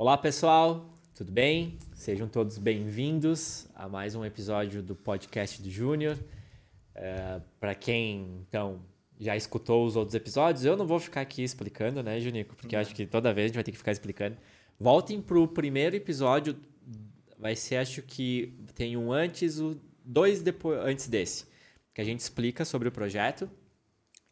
Olá, pessoal, tudo bem? Sejam todos bem-vindos a mais um episódio do podcast do Júnior. É, Para quem, então, já escutou os outros episódios, eu não vou ficar aqui explicando, né, Junico? Porque acho que toda vez a gente vai ter que ficar explicando. Voltem pro primeiro episódio, vai ser, acho que tem um antes, o dois depois, antes desse, que a gente explica sobre o projeto.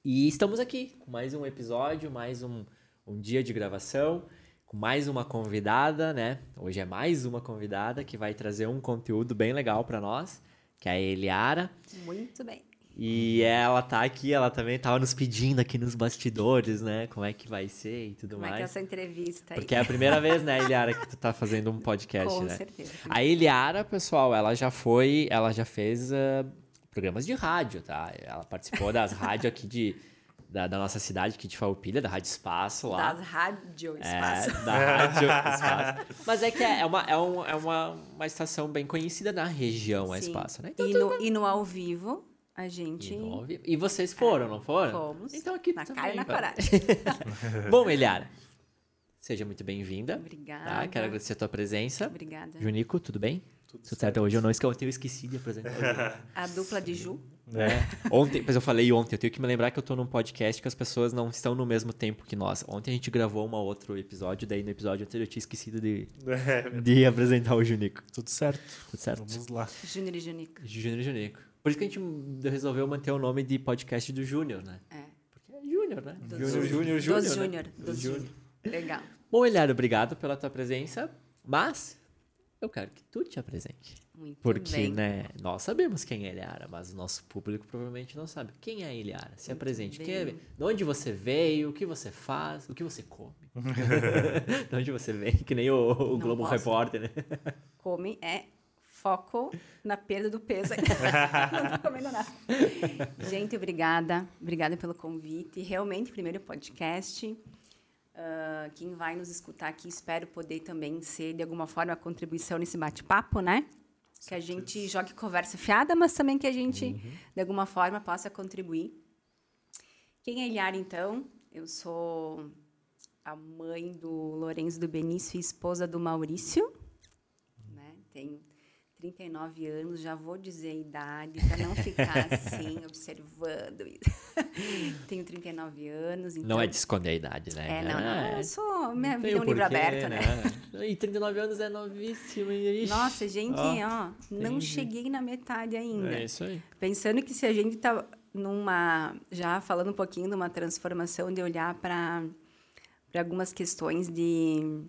E estamos aqui com mais um episódio, mais um, um dia de gravação, com mais uma convidada, né? Hoje é mais uma convidada que vai trazer um conteúdo bem legal para nós, que é a Eliara. Muito bem. E ela tá aqui, ela também tava nos pedindo aqui nos bastidores, né? Como é que vai ser e tudo Como é mais. que é essa entrevista aí? Porque é a primeira vez, né, Eliara, que tu tá fazendo um podcast, Com né? certeza. A Eliara, pessoal, ela já foi, ela já fez ah, programas de rádio, tá? Ela participou das rádios aqui de, da, da nossa cidade, aqui de Farroupilha, da Rádio Espaço lá. Das rádio É, espaço. da Rádio Espaço. Mas é que é, é uma, é, um- é uma, uma estação bem conhecida na região, a Sim. Espaço, né? Então, E no, e no ao vivo, a gente e, no ao vivo. E vocês foram, não foram? fomos. Então aqui na também, cara e na vai. coragem. Bom, Eliara, seja muito bem-vinda. Obrigada. Tá? Quero agradecer a tua presença. Obrigada. Junico, tudo bem? Tudo, certo. Hoje eu não esque- eu tenho esquecido de apresentar. A dupla de Ju. Né? Ontem, mas eu falei ontem, eu tenho que me lembrar que eu tô num podcast que as pessoas não estão no mesmo tempo que nós. Ontem a gente gravou um outro episódio, daí no episódio anterior eu tinha esquecido de, de apresentar o Junico. Tudo certo. Tudo certo? Vamos lá. Júnior e Junica. Júnior e Junico. Por isso que a gente resolveu manter o nome de podcast do Júnior, né? É. Porque é Júnior, né? Dos Júnior, Júnior. Júnior, Dos Júnior. né? Júnior. Dos Júnior. Júnior. Legal. Bom, Eliara, obrigado pela tua presença, mas eu quero que tu te apresente. Muito Porque, bem. né, nós sabemos quem é Eliara, mas o nosso público provavelmente não sabe. Quem é Eliara? Se apresente. Quem é, de onde você veio, o que você faz, o que você come. de onde você vem, que nem o, o Globo posso. Repórter, né? Come é foco na perda do peso. Não tô comendo nada. Gente, obrigada. Obrigada pelo convite. Realmente, primeiro podcast. Ah, quem vai nos escutar aqui, espero poder também ser, de alguma forma, a contribuição nesse bate-papo, né? Que a gente jogue conversa fiada, mas também que a gente, de alguma forma, possa contribuir. Quem é Eliara, então? Eu sou a mãe do Lourenço do Benício e esposa do Maurício né? Tenho 39 anos, já vou dizer a idade para não ficar assim observando. Tenho 39 anos, então Não é de esconder a idade, né? É, não, não, eu sou minha vida é um livro aberto, né? E 39 anos é novíssimo. E, Nossa, gente, ó, ó, não entendi. cheguei na metade ainda. É isso aí. Pensando que se a gente tá numa já falando um pouquinho de uma transformação de olhar para para algumas questões de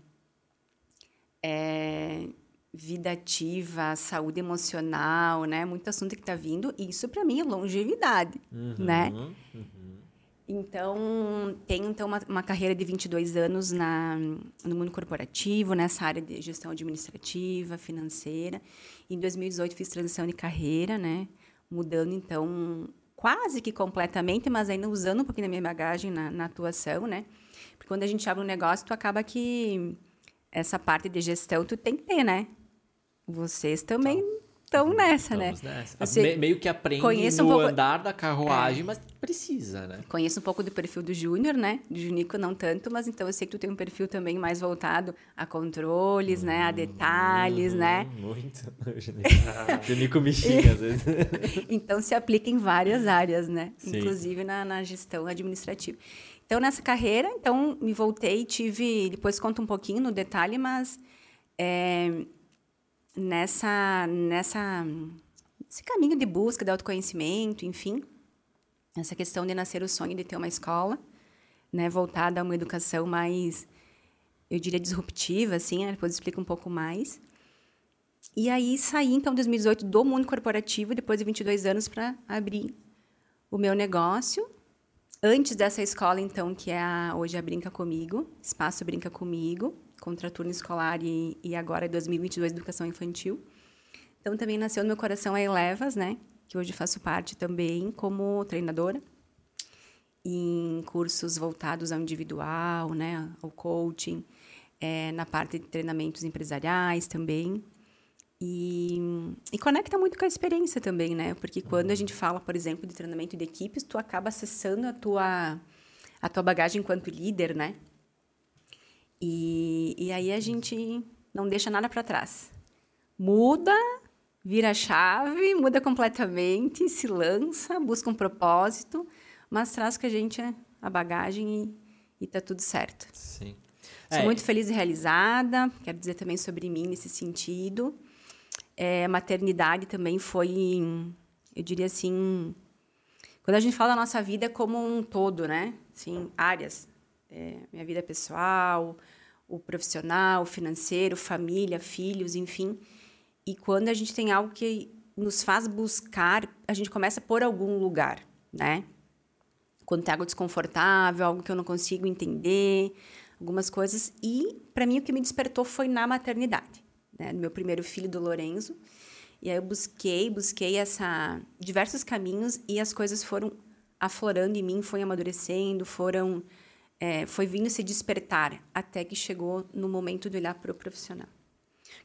é, vida ativa, saúde emocional, né? Muito assunto que está vindo. E isso para mim é longevidade, né? Uhum, uhum. Então, tenho então uma, uma carreira de 22 anos na, no mundo corporativo, nessa área de gestão administrativa, financeira. Em 2018 fiz transição de carreira, né? Mudando então quase que completamente, mas ainda usando um pouquinho da minha bagagem na, na atuação, né? Porque quando a gente abre um negócio, tu acaba que essa parte de gestão tu tem que ter, né? Vocês também estão nessa, né? Estamos nessa. Você Me- meio que aprende um no pouco- É. andar da carruagem, mas precisa, né? Conheço um pouco do perfil do Júnior, né? Do Junico não tanto, mas então eu sei que tu tem um perfil também mais voltado a controles, né? A detalhes, né? Hum, Muito. Junico me xinga às vezes. Então se aplica em várias áreas, né? Sim. Inclusive na, na gestão administrativa. Então nessa carreira, então me voltei, tive, depois conto um pouquinho no detalhe, mas é, nessa nessa esse caminho de busca de autoconhecimento, enfim, essa questão de nascer o sonho de ter uma escola, né, voltada a uma educação mais, eu diria, disruptiva, assim, né? depois eu explico um pouco mais. E aí saí, então, em 2018, do mundo corporativo, depois de 22 anos, para abrir o meu negócio. Antes dessa escola, então, que é a, hoje a Brinca Comigo, Espaço Brinca Comigo, contraturno escolar e, e agora 2022, Educação Infantil. Então, também nasceu no meu coração a Elevas, né? Que hoje faço parte também como treinadora em cursos voltados ao individual, né, ao coaching, é, na parte de treinamentos empresariais também. E, e conecta muito com a experiência também, né? Porque quando a gente fala, por exemplo, de treinamento de equipes, tu acaba acessando a tua, a tua bagagem enquanto líder, né? E, e aí a gente não deixa nada para trás. Muda, vira a chave, muda completamente, se lança, busca um propósito, mas traz com a gente a bagagem e, e tá tudo certo. Sim. Sou é. muito feliz e realizada, quero dizer também sobre mim nesse sentido. É, maternidade também foi, eu diria assim, quando a gente fala da nossa vida como um todo, né? Sim, áreas. É, minha vida pessoal, o profissional, o financeiro, família, filhos, enfim. E quando a gente tem algo que nos faz buscar, a gente começa por algum lugar, né? Quando tem algo desconfortável, algo que eu não consigo entender, algumas coisas. E, para mim, o que me despertou foi na maternidade, né? meu primeiro filho, do Lorenzo. E aí eu busquei, busquei essa diversos caminhos e as coisas foram aflorando em mim, foi amadurecendo, foram é, foi vindo se despertar até que chegou no momento de olhar para o profissional.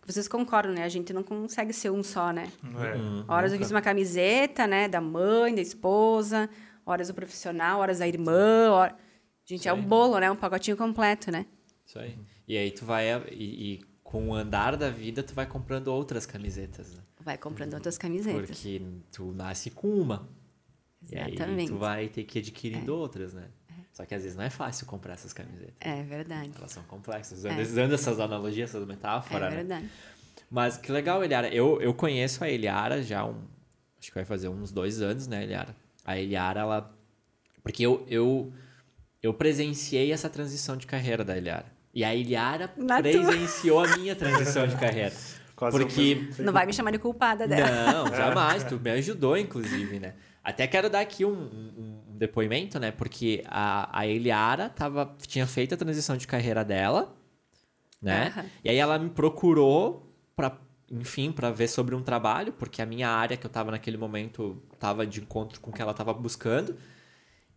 Vocês concordam, né? A gente não consegue ser um só, né? É, uhum. horas eu fiz uma camiseta, né? Da mãe, da esposa, horas do profissional, horas da irmã, hora... Gente, Isso é um bolo, né? Um pacotinho completo, né? Isso aí. E aí tu vai... E, e, com o andar da vida, tu vai comprando outras camisetas, né? Vai comprando outras camisetas. Porque tu nasce com uma. Exatamente. E aí tu vai ter que ir adquirindo é. outras, né? Só que às vezes não é fácil comprar essas camisetas. É verdade. Elas são complexas. Usando, é. usando essas analogias, essas metáforas. É né? verdade. Né? Mas que legal, Eliara. Eu, eu conheço a Eliara já um. Acho que vai fazer uns dois anos, né, Eliara? A Eliara, ela. Porque eu, eu eu presenciei essa transição de carreira da Ilhara. E a Ilhara Na presenciou tua. a minha transição de carreira. Quase porque não vai me chamar de culpada dela. Não, jamais. tu me ajudou, inclusive, né? Até quero dar aqui um, um, um depoimento, né? Porque a, a Eliara tava, tinha feito a transição de carreira dela, né? Uhum. E aí ela me procurou para, enfim, para ver sobre um trabalho, porque a minha área que eu tava naquele momento tava de encontro com o que ela tava buscando.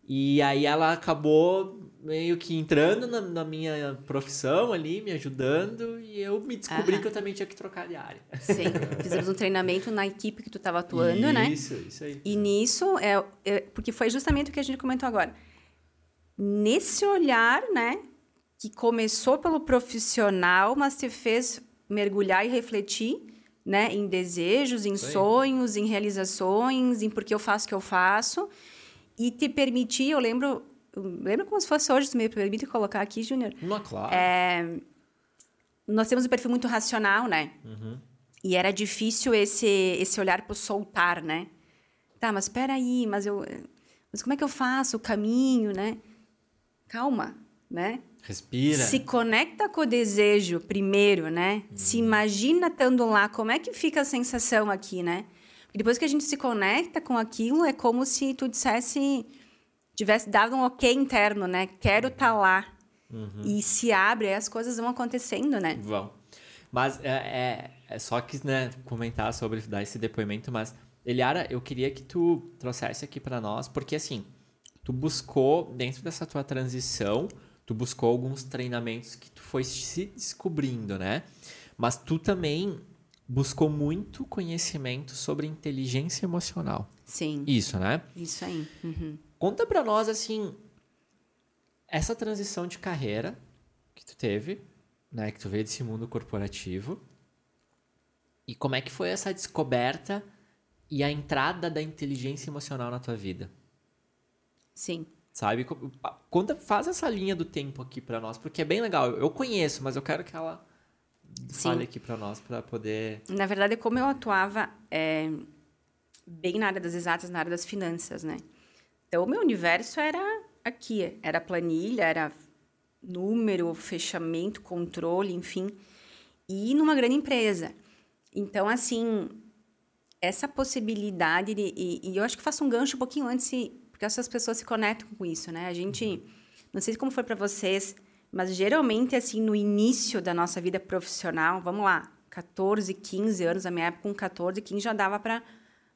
E aí ela acabou meio que entrando na, na, minha profissão ali, me ajudando, e eu me descobri Aham. que eu também tinha que trocar de área. Sim, fizemos um treinamento na equipe que tu estava atuando, isso, né? Isso, isso aí. E nisso, é, é, porque foi justamente o que a gente comentou agora. Nesse olhar, né, que começou pelo profissional, mas te fez mergulhar e refletir, né, em desejos, em sonhos, em realizações, em por que eu faço o que eu faço, e te permitir, eu lembro, eu lembro como se fosse hoje, tu me permite colocar aqui, Júnior? Não, claro. É, nós temos um perfil muito racional, né? Uhum. E era difícil esse, esse olhar para soltar, né? Tá, mas espera aí, mas eu... Mas como é que eu faço o caminho, né? Calma, né? Respira. Se conecta com o desejo primeiro, né? Uhum. Se imagina estando lá, como é que fica a sensação aqui, né? E depois que a gente se conecta com aquilo, é como se tu dissesse, tivesse dado um ok interno, né? Quero estar tá lá. Uhum. E se abre, as coisas vão acontecendo, né? Vão. Mas é, é, é só que né, comentar sobre dar esse depoimento, mas Eliara, eu queria que tu trouxesse aqui para nós, porque assim, tu buscou dentro dessa tua transição, tu buscou alguns treinamentos que tu foi se descobrindo, né? Mas tu também buscou muito conhecimento sobre inteligência emocional. Sim. Isso, né? Isso aí. Uhum. Conta para nós, assim, essa transição de carreira que tu teve, né? Que tu veio desse mundo corporativo. E como é que foi essa descoberta e a entrada da inteligência emocional na tua vida? Sim. Sabe? Conta, faz essa linha do tempo aqui para nós, porque é bem legal. Eu conheço, mas eu quero que ela Sim. Fale aqui para nós para poder. Na verdade, como eu atuava é, bem na área das exatas, na área das finanças, né? Então, o meu universo era aqui, era planilha, era número, fechamento, controle, enfim, e numa grande empresa. Então, assim, essa possibilidade de, e, e, eu acho que faço um gancho um pouquinho antes, porque essas pessoas se conectam com isso, né? A gente, uhum. não sei como foi para vocês, mas geralmente, assim, no início da nossa vida profissional, vamos lá, 14, 15 anos, na minha época, com 14, 15 já dava para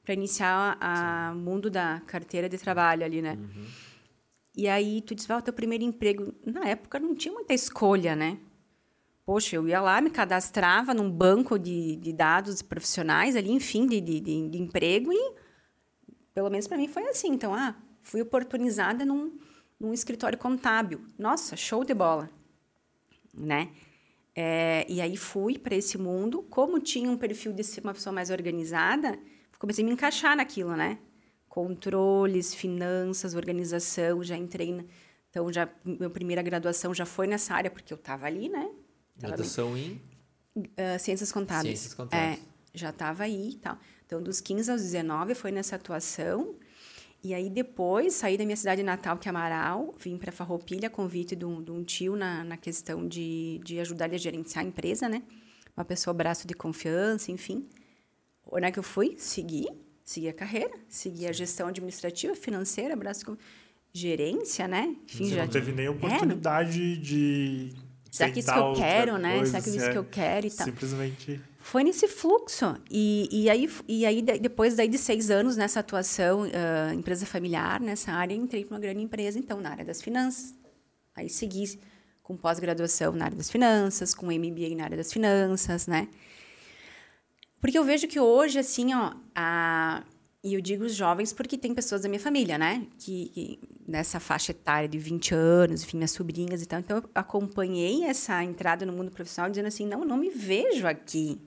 iniciar o mundo da carteira de trabalho ali, né? Uhum. E aí tu ah, o teu primeiro emprego. Na época não tinha muita escolha, né? Poxa, eu ia lá, me cadastrava num banco de, de dados profissionais ali, enfim, de, de, de, de emprego e pelo menos para mim foi assim. Então, ah, fui oportunizada num, num escritório contábil. Nossa, show de bola. né? É, e aí fui para esse mundo. Como tinha um perfil de ser uma pessoa mais organizada, comecei a me encaixar naquilo, né? Controles, finanças, organização, já entrei. Na, então, já minha primeira graduação já foi nessa área, porque eu estava ali, né? Graduação em? Uh, ciências contábeis. Ciências contábeis. É, já estava aí e tal. Então, dos 15 aos 19 foi nessa atuação. E aí, depois, saí da minha cidade natal, que é Amaral, vim para Farroupilha, convite de um, de um tio na, na questão de, de ajudar ele a gerenciar a empresa, né? Uma pessoa braço de confiança, enfim. Onde é que eu fui? Segui, segui a carreira, segui a gestão administrativa, financeira, braço de gerência, né? Enfim, Você já... não teve nem oportunidade é, de Será que isso que eu quero, né? Coisa, Será que isso é, que eu quero e tal? Simplesmente. Foi nesse fluxo. E, e, aí, e aí, depois daí de seis anos nessa atuação, uh, empresa familiar, nessa área, entrei para uma grande empresa, então, na área das finanças. Aí segui com pós-graduação na área das finanças, com MBA na área das finanças, né? Porque eu vejo que hoje, assim, ó, a, e eu digo os jovens porque tem pessoas da minha família, né? Que, que, nessa faixa etária de 20 anos, enfim, minhas sobrinhas e tal. Então, eu acompanhei essa entrada no mundo profissional dizendo assim, não, não me vejo aqui,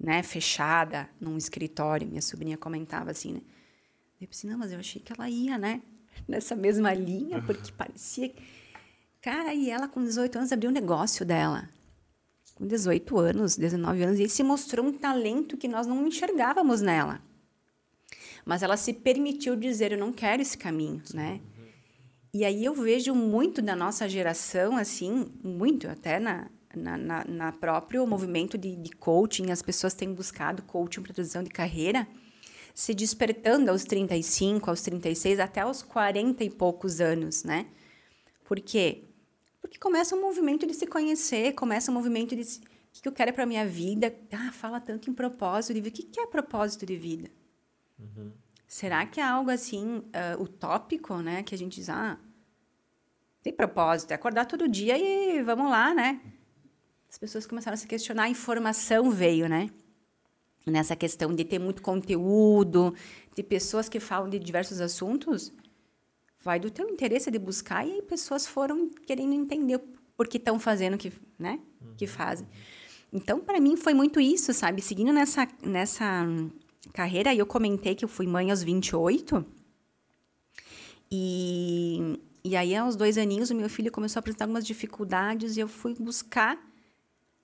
né? Fechada num escritório. Minha sobrinha comentava assim, né? Eu pensei, não, mas eu achei que ela ia, né? Nessa mesma linha, porque parecia... Cara, e ela com 18 anos abriu um negócio dela. Com 18 anos, 19 anos. E se mostrou um talento que nós não enxergávamos nela mas ela se permitiu dizer eu não quero esse caminho, né? E aí eu vejo muito da nossa geração, assim, muito até na, na, na, na próprio movimento de, de coaching, as pessoas têm buscado coaching para transição de carreira, se despertando aos 35, aos 36, até aos 40 e poucos anos, né? Por quê? Porque começa um movimento de se conhecer, começa um movimento de se, o que eu quero para minha vida. Ah, fala tanto em propósito de vida. O que é propósito de vida? Uhum. Será que é algo assim uh, utópico, né? Que a gente diz, ah, tem propósito, é acordar todo dia e vamos lá, né? As pessoas começaram a se questionar, a informação veio, né? Nessa questão de ter muito conteúdo, de pessoas que falam de diversos assuntos, vai do teu interesse de buscar e aí pessoas foram querendo entender por que estão fazendo o que, né? Uhum. que fazem. Então, para mim foi muito isso, sabe? Seguindo nessa nessa carreira, e eu comentei que eu fui mãe aos 28. E, e aí, aos dois aninhos, o meu filho começou a apresentar algumas dificuldades e eu fui buscar.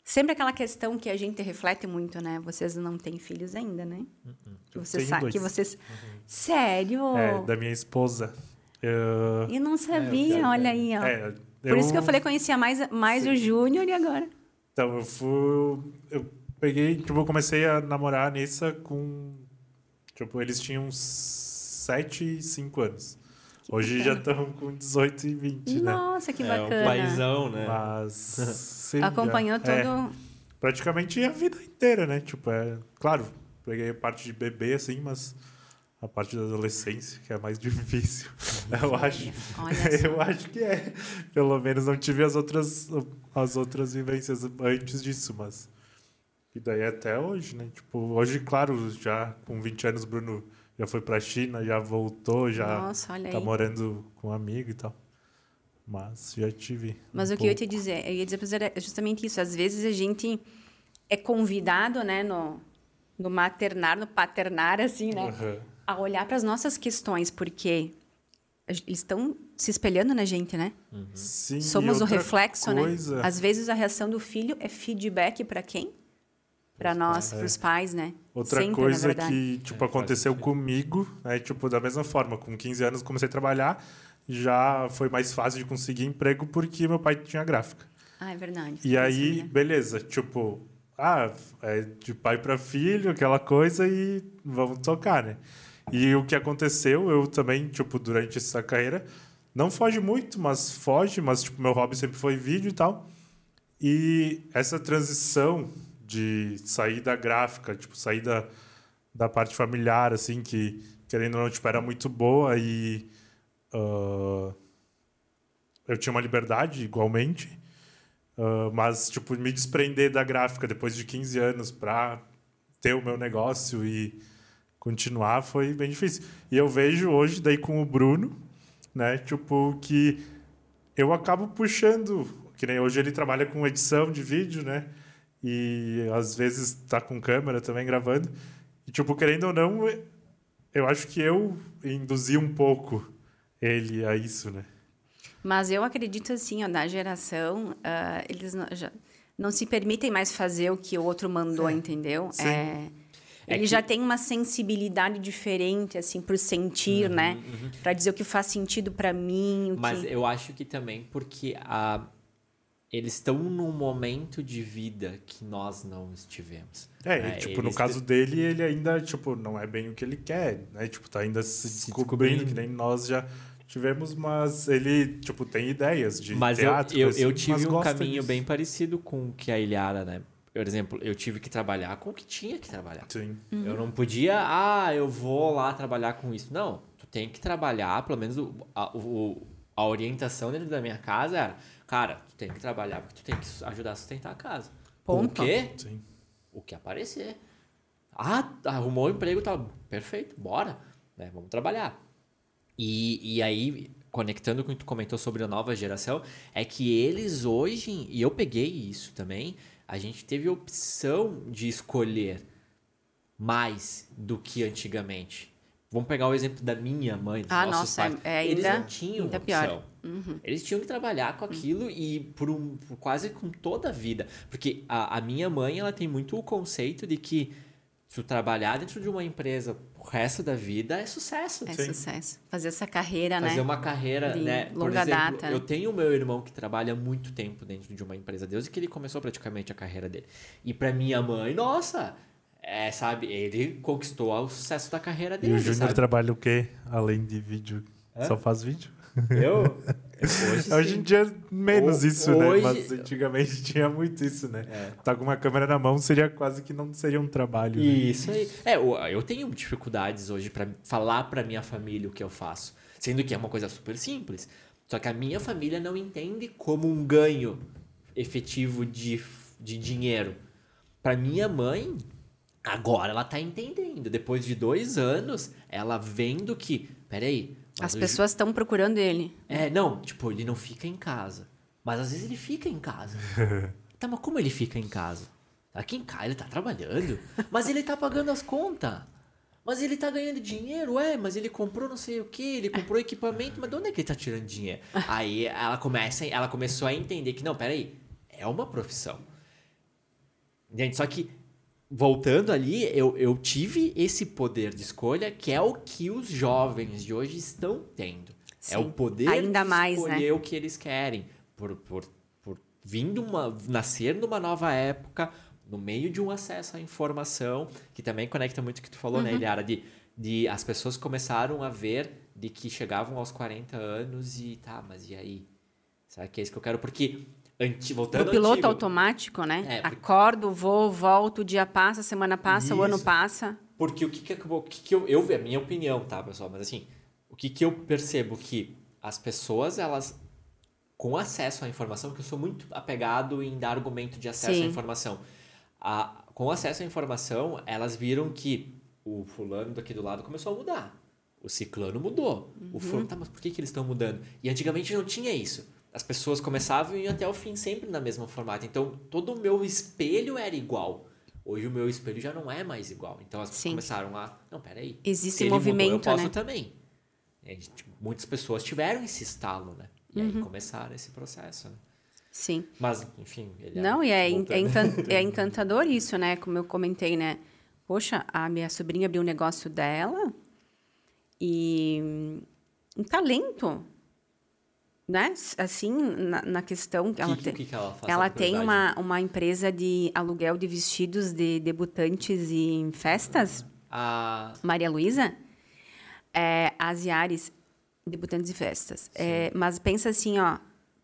Sempre aquela questão que a gente reflete muito, né? Vocês não têm filhos ainda, né? Uhum. Você sabe que vocês. Uhum. Sério? É, da minha esposa. Eu, eu não sabia, é, olha aí, ó. É, Por eu... isso que eu falei conhecia mais, mais o Júnior e agora. Então, eu fui. Eu peguei, tipo, eu comecei a namorar a Nessa com. Tipo, eles tinham 7 e 5 anos. Que Hoje bacana. já estão com 18 e 20, né? Nossa, que bacana. É um paizão, né? Mas. sim, Acompanhou já, todo. É, praticamente a vida inteira, né? Tipo, é. Claro, peguei parte de bebê, assim, mas a parte da adolescência, que é a mais difícil. Eu acho, eu acho que é. Pelo menos não tive as outras, as outras vivências antes disso, mas e daí até hoje, né? Tipo, hoje, claro, já com 20 anos, Bruno já foi pra China, já voltou, já Nossa, tá aí. morando com um amigo e tal. Mas já tive. Mas um o que pouco. eu ia te dizer, eu ia dizer pra é justamente isso. Às vezes a gente é convidado, né, no, no maternar, no paternar, assim, né? Uhum. A olhar para as nossas questões, porque eles estão se espelhando na gente, né? Uhum. Sim, Somos o reflexo, né? coisa... né? Às vezes a reação do filho é feedback para quem? para nós, para os pais, né? Outra Sempre, coisa que, tipo, é, aconteceu comigo, né? Tipo, da mesma forma, com 15 anos comecei a trabalhar, já foi mais fácil de conseguir emprego porque meu pai tinha gráfica. Ah, é verdade. E aí, né? beleza, tipo, ah, é de pai para filho, aquela coisa e vamos tocar, né? E o que aconteceu, eu também, tipo, durante essa carreira, não foge muito, mas foge, mas, tipo, meu hobby sempre foi vídeo e tal. E essa transição de sair da gráfica, tipo, sair da, da parte familiar, assim, que, querendo ou não, tipo, era muito boa e uh, eu tinha uma liberdade igualmente, uh, mas, tipo, me desprender da gráfica depois de 15 anos para ter o meu negócio e continuar foi bem difícil. E eu vejo hoje, daí com o Bruno, né, tipo, que eu acabo puxando que nem hoje ele trabalha com edição de vídeo, né? E às vezes tá com câmera também gravando. E, tipo, querendo ou não, eu acho que eu induzi um pouco ele a isso, né? Mas eu acredito assim, ó, da geração, uh, eles não, já, não se permitem mais fazer o que o outro mandou, é. entendeu? Sim. É, É ele que- já tem uma sensibilidade diferente, assim, por sentir, Uhum, né? Para dizer o que faz sentido para mim. O Mas que... eu acho que também porque a, eles estão num momento de vida que nós não estivemos. É, né? e, tipo, no Eles- caso dele, ele ainda, tipo, não é bem o que ele quer, né? Tipo, tá ainda se Se descobrindo, descobrindo. que nem nós já tivemos, mas ele, tipo, tem ideias de Mas eu, teatro, eu, coisa eu assim, mas tive um caminho disso. bem parecido com o que a Ilhara, né? Por exemplo, eu tive que trabalhar com o que tinha que trabalhar. Sim. Eu não podia, ah, eu vou lá trabalhar com isso. Não, tu tem que trabalhar, pelo menos o- a, o- a orientação dentro da minha casa era, cara, tu tem que trabalhar porque tu tem que ajudar a sustentar a casa. Com o Ponto. quê? Sim. O que aparecer. Ah, arrumou um emprego, tá perfeito, bora, né? Vamos trabalhar. E, e aí, conectando com o que tu comentou sobre a nova geração, é que eles hoje, e eu peguei isso também, a gente teve a opção de escolher mais do que antigamente. Vamos pegar o exemplo da minha mãe, dos Ah, nossos nossa, pais. é Eles ainda- não tinham ainda opção. pior. Uhum. Eles tinham que trabalhar com aquilo e por, um, por quase com toda a vida. Porque a, a minha mãe, ela tem muito o conceito de que tu trabalhar dentro de uma empresa o resto da vida é sucesso. É Sim. sucesso. Fazer essa carreira, Fazer né? uma carreira, De né? Por longa exemplo, data. eu tenho o meu irmão que trabalha há muito tempo dentro de uma empresa, desde que ele começou praticamente a carreira dele. E pra minha mãe, nossa, é, sabe, ele conquistou o sucesso da carreira E dele, o Júnior trabalha o quê? Além de vídeo? Hã? Só faz vídeo? Eu? Hoje, Hoje em dia, menos Ho- isso, né? hoje- Mas antigamente tinha muito isso, né? É. Tá com uma câmera na mão seria quase que não seria um trabalho. né? Isso aí. É, eu, tenho dificuldades hoje pra falar pra minha família o que eu faço. Sendo que é uma coisa super simples. Só que a minha família não entende como um ganho efetivo de, de dinheiro. Pra minha mãe, agora ela tá entendendo. Depois de dois anos, ela vendo que. Peraí. As pessoas estão procurando ele. é, não, tipo, ele não fica em casa. Mas às vezes ele fica em casa. tá, mas como ele fica em casa? Aqui em casa ele tá trabalhando, mas ele tá pagando as contas. Mas ele tá ganhando dinheiro, é, mas ele comprou não sei o que, ele comprou equipamento, mas de onde é que ele tá tirando dinheiro? Aí ela começa, ela começou a entender que, não, peraí, é uma profissão. Gente, só que voltando ali, eu, eu tive esse poder de escolha, que é o que os jovens de hoje estão tendo. É Sim. o poder Ainda de mais, né? escolher o que eles querem. Por, por, por vindo uma, nascer numa nova época, no meio de um acesso à informação, que também conecta muito o que tu falou, Uhum. né, Eliara? De, de as pessoas começaram a ver de que chegavam aos 40 anos e tá, mas e aí? Será que é isso que eu quero? Porque, anti, voltando Do piloto antigo, automático, né? É, porque- Acordo, vou, volto, o dia passa, a semana passa, o ano Isso. passa. Porque o que que, acabou- o que, que eu, eu vi, a minha opinião, tá, pessoal? Mas assim, o que, que eu percebo que as pessoas, elas, com acesso à informação, que eu sou muito apegado em dar argumento de acesso Sim. à informação. A, com acesso à informação, elas viram que o fulano daqui do lado começou a mudar. O ciclano mudou. O fulano, tá, mas por que, que eles estão mudando? E antigamente não tinha isso. As pessoas começavam e iam até o fim sempre na mesma formato. Então, todo o meu espelho era igual. Hoje o meu espelho já não é mais igual. Então as pessoas começaram a. Não, peraí. Existe ele mudou, movimento, eu posso né? também. É, tipo, muitas pessoas tiveram esse estalo, né? E Uhum. aí começaram esse processo. Né? Sim. Mas, enfim. Não, e é, voltando. é, encan- é encantador isso, né? Como eu comentei, né? Poxa, a minha sobrinha abriu um negócio dela e um talento, né? Assim, na, na questão que ela que, tem. que, que ela? Ela tem uma, uma empresa de aluguel de vestidos de debutantes em festas, A, Maria Luísa, é, Asiares, debutantes em festas. É, mas pensa assim, ó,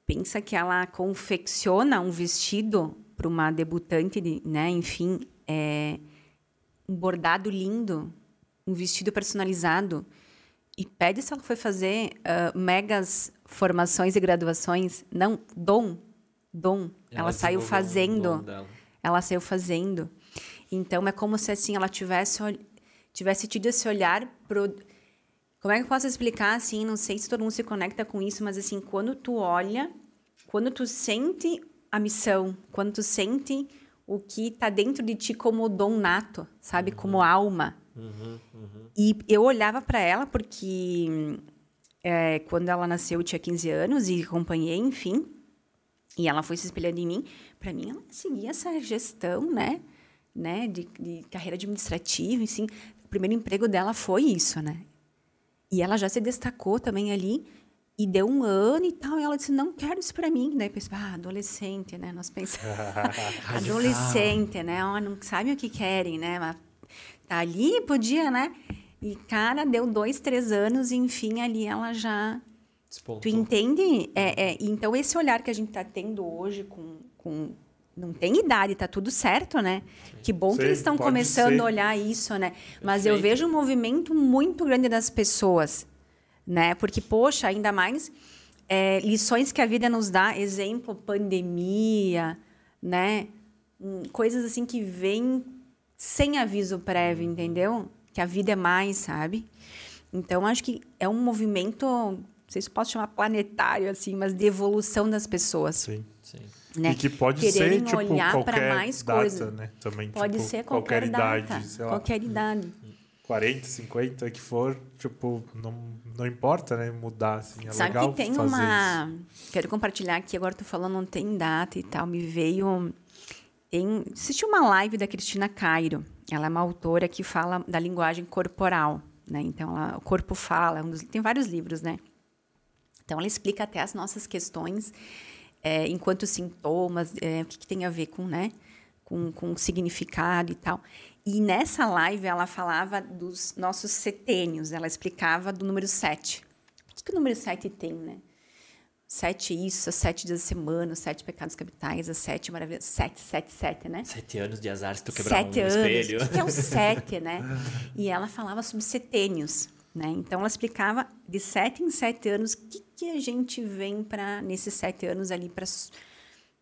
pensa que ela confecciona um vestido para uma debutante, de, né? Enfim, é, um bordado lindo, um vestido personalizado. E pede se ela foi fazer ah, megas formações e graduações. Não, dom. Dom. Ela, saiu desenvolveu um fazendo. Ela saiu fazendo. Então é como se assim ela tivesse tivesse tido esse olhar pro como é que eu posso explicar assim? Não sei se todo mundo se conecta com isso, mas assim quando tu olha quando tu sente a missão, quando tu sente o que está dentro de ti como dom nato, sabe? Uhum. Como alma. Uhum, uhum. E eu olhava para ela porque é, quando ela nasceu eu tinha 15 anos e acompanhei, enfim. E ela foi se espelhando em mim. Para mim, ela seguia essa gestão, né? né? De, de carreira administrativa, assim. O primeiro emprego dela foi isso, né? E ela já se destacou também ali. E deu um ano e tal, e ela disse, não quero isso para mim. Daí eu pensei, ah, adolescente, né? Nós pensamos, adolescente, né? Oh, não sabem o que querem, né? Mas tá ali, podia, né? E, cara, deu dois, três anos, e enfim, ali ela já... Despontou. Tu entende? É, é, então, esse olhar que a gente está tendo hoje com, com... Não tem idade, tá tudo certo, né? Sim. Que bom Sim, que eles estão começando ser. a olhar isso, né? Mas Perfeito. eu vejo um movimento muito grande das pessoas, né? Porque, poxa, ainda mais é, lições que a vida nos dá, exemplo, pandemia, né? Hum, coisas assim que vêm sem aviso prévio, entendeu? Que a vida é mais, sabe? Então, acho que é um movimento, não sei se posso chamar planetário, assim, mas de evolução das pessoas. Sim, sim. Né? E que pode Quererem ser, tipo, olhar para mais data, coisas. Né? Também, pode tipo, ser qualquer, qualquer idade, qualquer idade. 40, 50, que for, tipo, não, não importa, né? Mudar, assim, é Sabe legal que tem uma... Isso. Quero compartilhar aqui, agora tô falando, não tem data e tal, me veio... Tem... Assisti uma live da Cristina Cairo, ela é uma autora que fala da linguagem corporal, né? Então, ela, o corpo fala, é um dos, tem vários livros, né? Então, ela explica até as nossas questões é, enquanto sintomas, é, o que, que, tem a ver com, né? Com, com significado e tal. E nessa live ela falava dos nossos setênios, ela explicava do número 7. O que, que o número 7 tem, né? Sete isso, as sete dias da semana, sete pecados capitais, as sete maravilhas. Sete, sete, sete, né? Sete anos de azar se tu quebrar sete um anos. espelho. O que é o sete, né? E ela falava sobre setênios, né? Então, ela explicava de sete em sete anos o que, que a gente vem para nesses sete anos ali para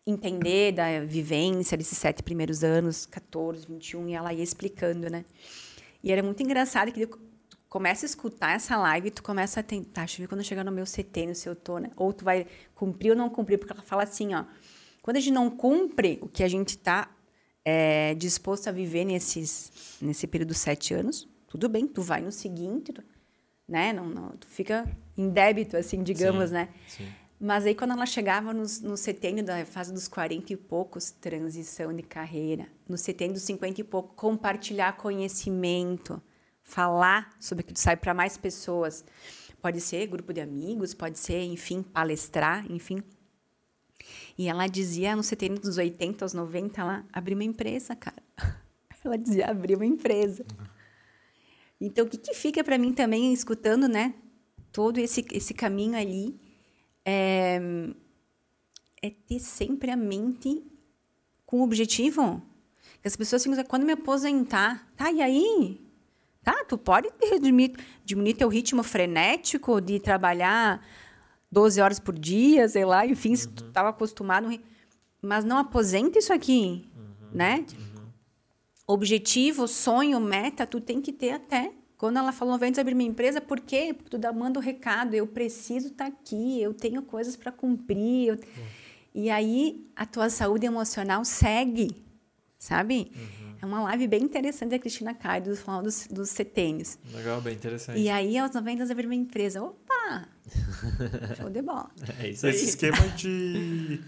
entender da vivência desses sete primeiros anos, 14, 21, e ela ia explicando, né? E era muito engraçado que começa a escutar essa live e tu começa a tentar, deixa eu ver quando chegar no meu CT, no seu tô, né? Ou tu vai cumprir ou não cumprir, porque ela fala assim, ó, quando a gente não cumpre o que a gente está é, disposto a viver nesses, nesse período de sete anos, tudo bem, tu vai no seguinte, tu, né? Não, não, tu fica em débito, assim, digamos, sim, né? Sim. Mas aí, quando ela chegava no, no setembro da fase dos 40 e poucos, transição de carreira. No setembro dos 50 e pouco, compartilhar conhecimento, falar sobre o que tu sabe para mais pessoas. Pode ser grupo de amigos, pode ser, enfim, palestrar, enfim. E ela dizia, no setembro dos 80 aos 90, ela abriu uma empresa, cara. Ela dizia, abriu uma empresa. Então, o que, que fica para mim também, escutando, né? Todo esse, esse caminho ali é, é ter sempre a mente com objetivo. As pessoas ficam quando me aposentar, tá, e aí? Tá, tu pode diminuir, diminuir teu ritmo frenético de trabalhar 12 horas por dia, sei lá, enfim, uhum. se tu estava uhum. acostumado, mas não aposenta isso aqui, uhum. né? Uhum. Objetivo, sonho, meta, tu tem que ter até quando ela falou, vem abrir minha empresa, por quê? Porque tu manda o recado, eu preciso estar tá aqui, eu tenho coisas para cumprir. Eu... Uhum. E aí, a tua saúde emocional segue, sabe? Uhum. É uma live bem interessante da Cristina Caio, falando dos, dos setênios. Legal, bem interessante. E aí, aos 90 anos, abrir minha empresa. Opa! Show de bola. É isso aí. Esse esquema de...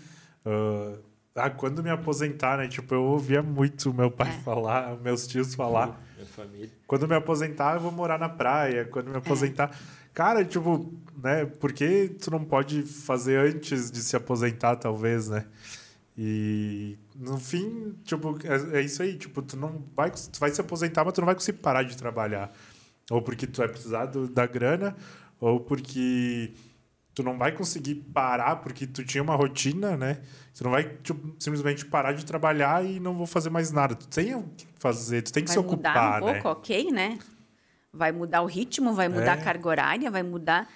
Uh, ah, quando me aposentar, né? Tipo, eu ouvia muito meu pai é. falar, meus tios falar minha família. Quando me aposentar, eu vou morar na praia. Quando me aposentar. É. Cara, tipo, né? Por que tu não pode fazer antes de se aposentar, talvez, né? E no fim, tipo, é, é, isso aí, tipo, tu não vai, tu vai se aposentar, mas tu não vai conseguir parar de trabalhar. Ou porque tu vai precisar do, da grana, ou porque tu não vai conseguir parar porque tu tinha uma rotina, né? Você não vai tipo, simplesmente parar de trabalhar e não vou fazer mais nada. Tu tem o que fazer, tu tem que vai se ocupar, um né? pouco, ok, né? Vai mudar o ritmo, vai mudar é. a carga horária, vai mudar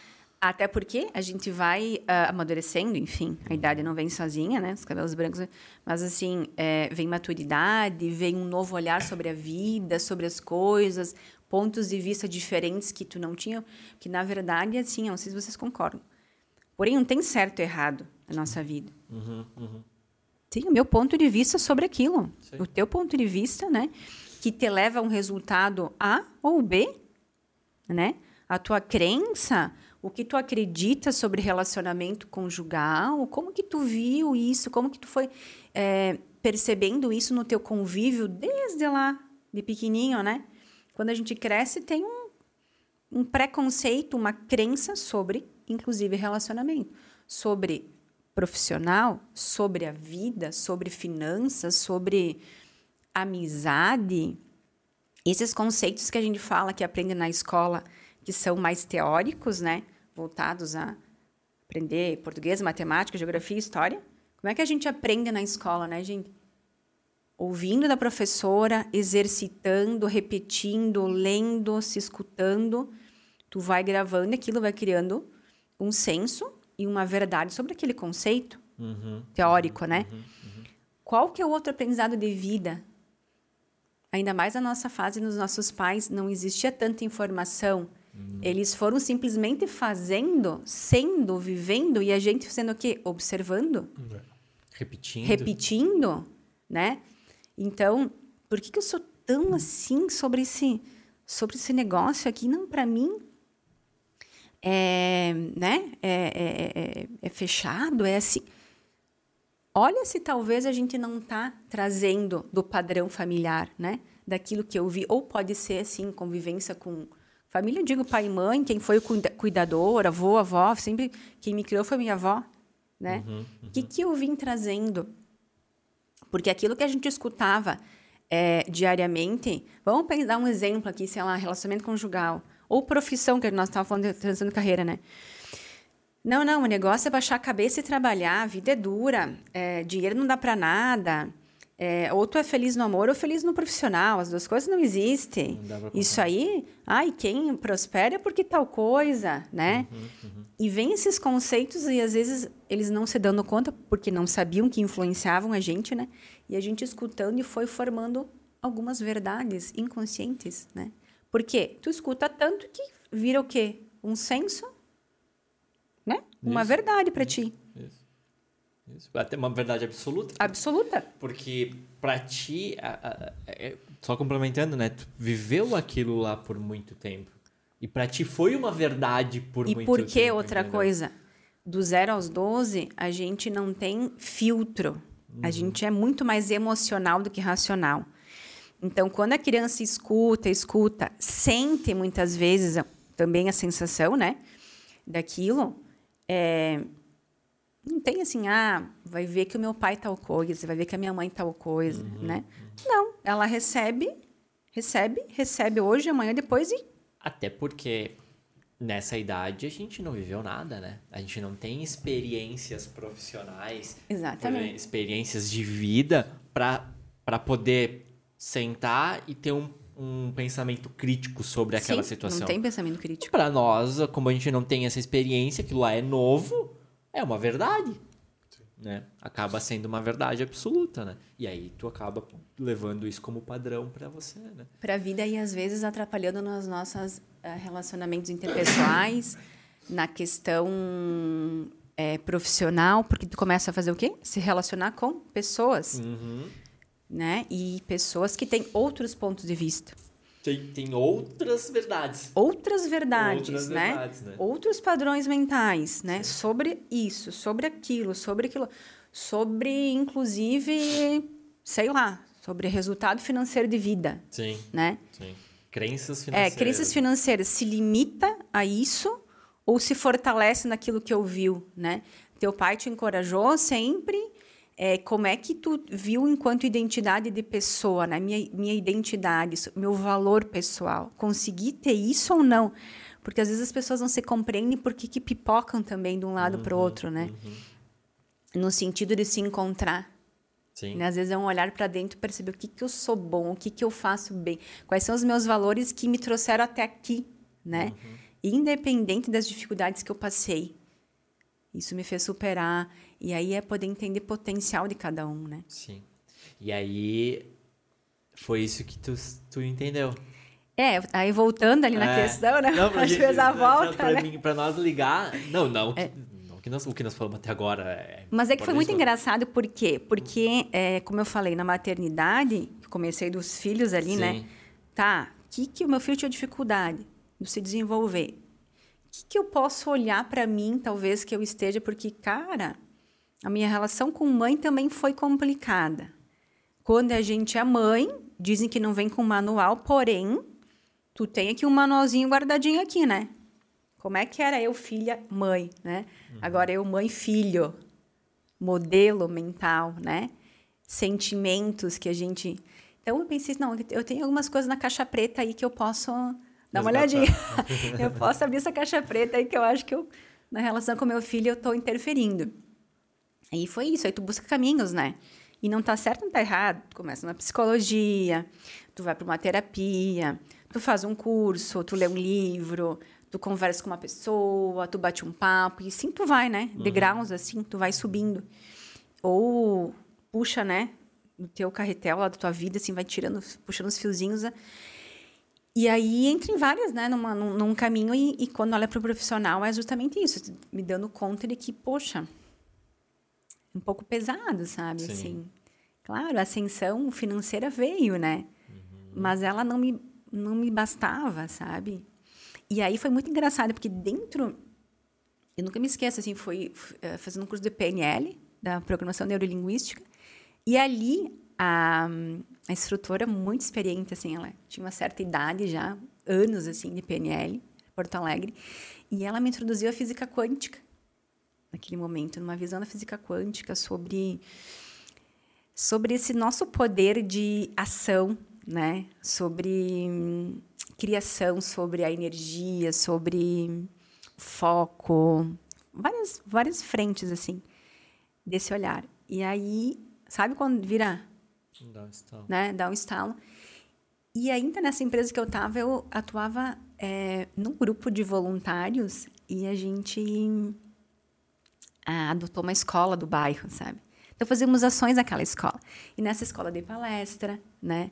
até porque a gente vai uh, amadurecendo, enfim, a idade não vem sozinha, né? Os cabelos brancos, mas assim, é, vem maturidade, vem um novo olhar sobre a vida, sobre as coisas, pontos de vista diferentes que tu não tinha, que na verdade, assim, não sei se vocês concordam, Porém, não tem certo e errado. na nossa vida. Uhum, uhum. Sim, o meu ponto de vista sobre aquilo. Sim. O teu ponto de vista, né? Que te leva a um resultado A ou B, né? A tua crença, o que tu acredita sobre relacionamento conjugal, como que tu viu isso, como que tu foi é, percebendo isso no teu convívio desde lá, de pequenininho, né? Quando a gente cresce, tem um, um preconceito, uma crença sobre, inclusive, relacionamento. Sobre profissional, sobre a vida, sobre finanças, sobre amizade. Esses conceitos que a gente fala, que aprende na escola, que são mais teóricos, né? Voltados a aprender português, matemática, geografia, história. Como é que a gente aprende na escola, né, gente? Ouvindo da professora, exercitando, repetindo, lendo, se escutando. Tu vai gravando e aquilo vai criando um senso e uma verdade sobre aquele conceito Uhum. teórico, né? Qual que é o outro aprendizado de vida? Ainda mais na nossa fase, nos nossos pais, não existia tanta informação. Eles foram simplesmente fazendo, sendo, vivendo, e a gente sendo o quê? Observando, Repetindo. repetindo, né? Então, por que, que eu sou tão assim sobre esse, sobre esse negócio aqui? Não, para mim, é, né? É, é, é, é fechado, é assim. Olha se talvez a gente não está trazendo do padrão familiar, né? Daquilo que eu vi. Ou pode ser, assim, convivência com família, eu digo pai e mãe, quem foi o cuida- cuidador, avô, avó, sempre quem me criou foi minha avó, né? O que, que eu vim trazendo? Porque aquilo que a gente escutava é, diariamente, vamos dar um exemplo aqui, sei lá, relacionamento conjugal, ou profissão, que nós estávamos falando de transição de carreira, né? Não, não, o negócio é baixar a cabeça e trabalhar, a vida é dura, é, dinheiro não dá para nada. É, ou tu é feliz no amor ou feliz no profissional, as duas coisas não existem. Não Isso aí, ai, quem prospera é porque tal coisa, né? E vem esses conceitos e às vezes eles não se dando conta porque não sabiam que influenciavam a gente, né? E a gente escutando e foi formando algumas verdades inconscientes, né? Porque tu escuta tanto que vira o quê? Um senso, né? Uma Isso. verdade para ti, Isso. Até uma verdade absoluta. absoluta. Porque pra ti, a- a- é- só complementando, né? Tu viveu aquilo lá por muito tempo. E pra ti foi uma verdade por E muito por tempo. que outra entendeu? coisa? Do zero aos 12, a gente não tem filtro. Uhum. A gente é muito mais emocional do que racional. Então, quando a criança escuta, escuta, sente muitas vezes também a sensação, né? Daquilo, é, não tem assim, ah, vai ver que o meu pai tal coisa, vai ver que a minha mãe tal coisa, Uhum. né? Não, ela recebe, recebe, recebe hoje, amanhã, depois e Até porque nessa idade a gente não viveu nada, né? A gente não tem experiências profissionais, Exatamente. experiências de vida para poder sentar e ter um, um pensamento crítico sobre aquela Sim, situação. Não tem pensamento crítico. Para nós, como a gente não tem essa experiência, aquilo lá é novo, é uma verdade. Né? Acaba sendo uma verdade absoluta, né? E aí tu acaba levando isso como padrão para você, né? para a vida e às vezes atrapalhando nos nossos eh, relacionamentos interpessoais, na questão eh, profissional, porque tu começa a fazer o quê? Se relacionar com pessoas, Uhum. né? E pessoas que têm outros pontos de vista, Tem, tem outras verdades. outras verdades, Outras né? verdades, né? Outros padrões mentais, né? Sobre isso, sobre aquilo, sobre aquilo, sobre inclusive, sei lá, sobre resultado financeiro de vida, Sim, né? sim. Crenças É, financeiras. crenças financeiras se limita a isso ou se fortalece naquilo que ouviu, né? Teu pai te encorajou sempre. É, como é que tu viu enquanto identidade de pessoa, né? Minha, minha identidade, meu valor pessoal. Consegui ter isso ou não? Porque às vezes as pessoas não se compreendem porque que pipocam também de um lado para o outro, né? No sentido de se encontrar. Sim. Né? Às vezes é um olhar para dentro e perceber o que, que eu sou bom, o que, que eu faço bem, quais são os meus valores que me trouxeram até aqui, né? Independente das dificuldades que eu passei. Isso me fez superar. E aí é poder entender o potencial de cada um, né? Sim. E aí foi isso que tu, tu entendeu. É, aí voltando ali na É. questão, né? Não, pra a gente fez a volta, pra, né? mim- pra nós ligar. Não, não. É. Não que nós, o que nós falamos até agora é. Mas é que foi muito engraçado, por quê? Porque, é, como eu falei, na maternidade, comecei dos filhos ali, né? Sim. Tá, o que, que o meu filho tinha dificuldade de se desenvolver? O que, que eu posso olhar para mim, talvez, que eu esteja? Porque, cara, a minha relação com mãe também foi complicada. Quando a gente é mãe, dizem que não vem com manual, porém, tu tem aqui um manualzinho guardadinho aqui, né? Como é que era eu, filha, mãe, né? Agora eu, mãe, filho. Modelo mental, né? Sentimentos que a gente... Então, eu pensei, não, eu tenho algumas coisas na caixa preta aí que eu posso dar uma olhadinha. eu posso abrir essa caixa preta aí que eu acho que eu, na relação com meu filho, eu estou interferindo. Aí foi isso, aí tu busca caminhos, né? E não tá certo, não tá errado. Tu começa na psicologia, tu vai para uma terapia, tu faz um curso, tu lê um livro, tu conversa com uma pessoa, tu bate um papo, e assim tu vai, né? Degraus, assim, tu vai subindo. Ou puxa, né? No teu carretel lá da tua vida, assim, vai tirando, puxando os fiozinhos. né? E aí entra em várias, né? Numa, num, num caminho, e, e quando olha para o profissional, é justamente isso, me dando conta de que, poxa, um pouco pesado, sabe? Sim. Assim, claro, a ascensão financeira veio, né? Mas ela não me, não me bastava, sabe? E aí foi muito engraçado, porque dentro... Eu nunca me esqueço, assim, foi eh, fazendo um curso de PNL, da Programação Neurolinguística, e ali a, a instrutora, muito experiente, assim, ela tinha uma certa idade já, anos, assim, de PNL, Porto Alegre, e ela me introduziu à física quântica, naquele momento, numa visão da física quântica sobre sobre esse nosso poder de ação, né? Sobre criação, sobre a energia, sobre foco, várias várias frentes assim desse olhar. E aí, sabe quando vira, Dá um estalo. né, dá um estalo? E ainda nessa empresa que eu estava, eu atuava é, num grupo de voluntários e a gente ah, adotou uma escola do bairro, sabe? Então fazíamos ações naquela escola. E nessa escola dei palestra, né?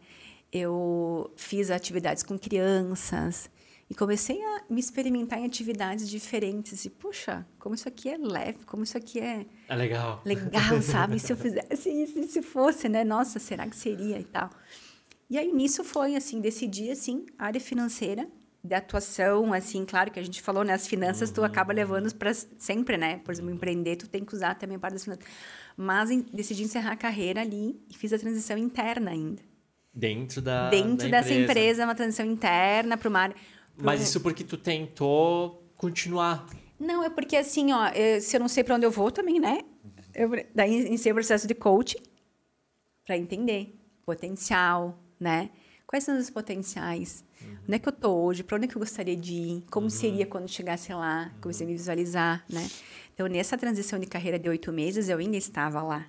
Eu fiz atividades com crianças e comecei a me experimentar em atividades diferentes. E, puxa, como isso aqui é leve, como isso aqui é É legal. legal, sabe? Se eu fizesse isso, se fosse, né? Nossa, será que seria e tal? E aí, nisso foi, assim, decidi, assim, área financeira, de atuação, assim, claro que a gente falou, né? As finanças tu acaba levando para sempre, né? Por exemplo, empreender, tu tem que usar também a parte das finanças. Mas em, decidi encerrar a carreira ali e fiz a transição interna ainda. Dentro da. Dentro da dessa empresa, uma transição interna para uma área... Mas um- isso porque tu tentou continuar. Não, é porque assim, ó, eu- se eu não sei para onde eu vou também, né? Eu, daí iniciei o processo de coaching para entender potencial, né? Quais são os potenciais? Onde é que eu tô hoje? Para onde é que eu gostaria de ir? Como seria quando chegasse lá? Comecei a me visualizar, né? Então, nessa transição de carreira de oito meses, eu ainda estava lá,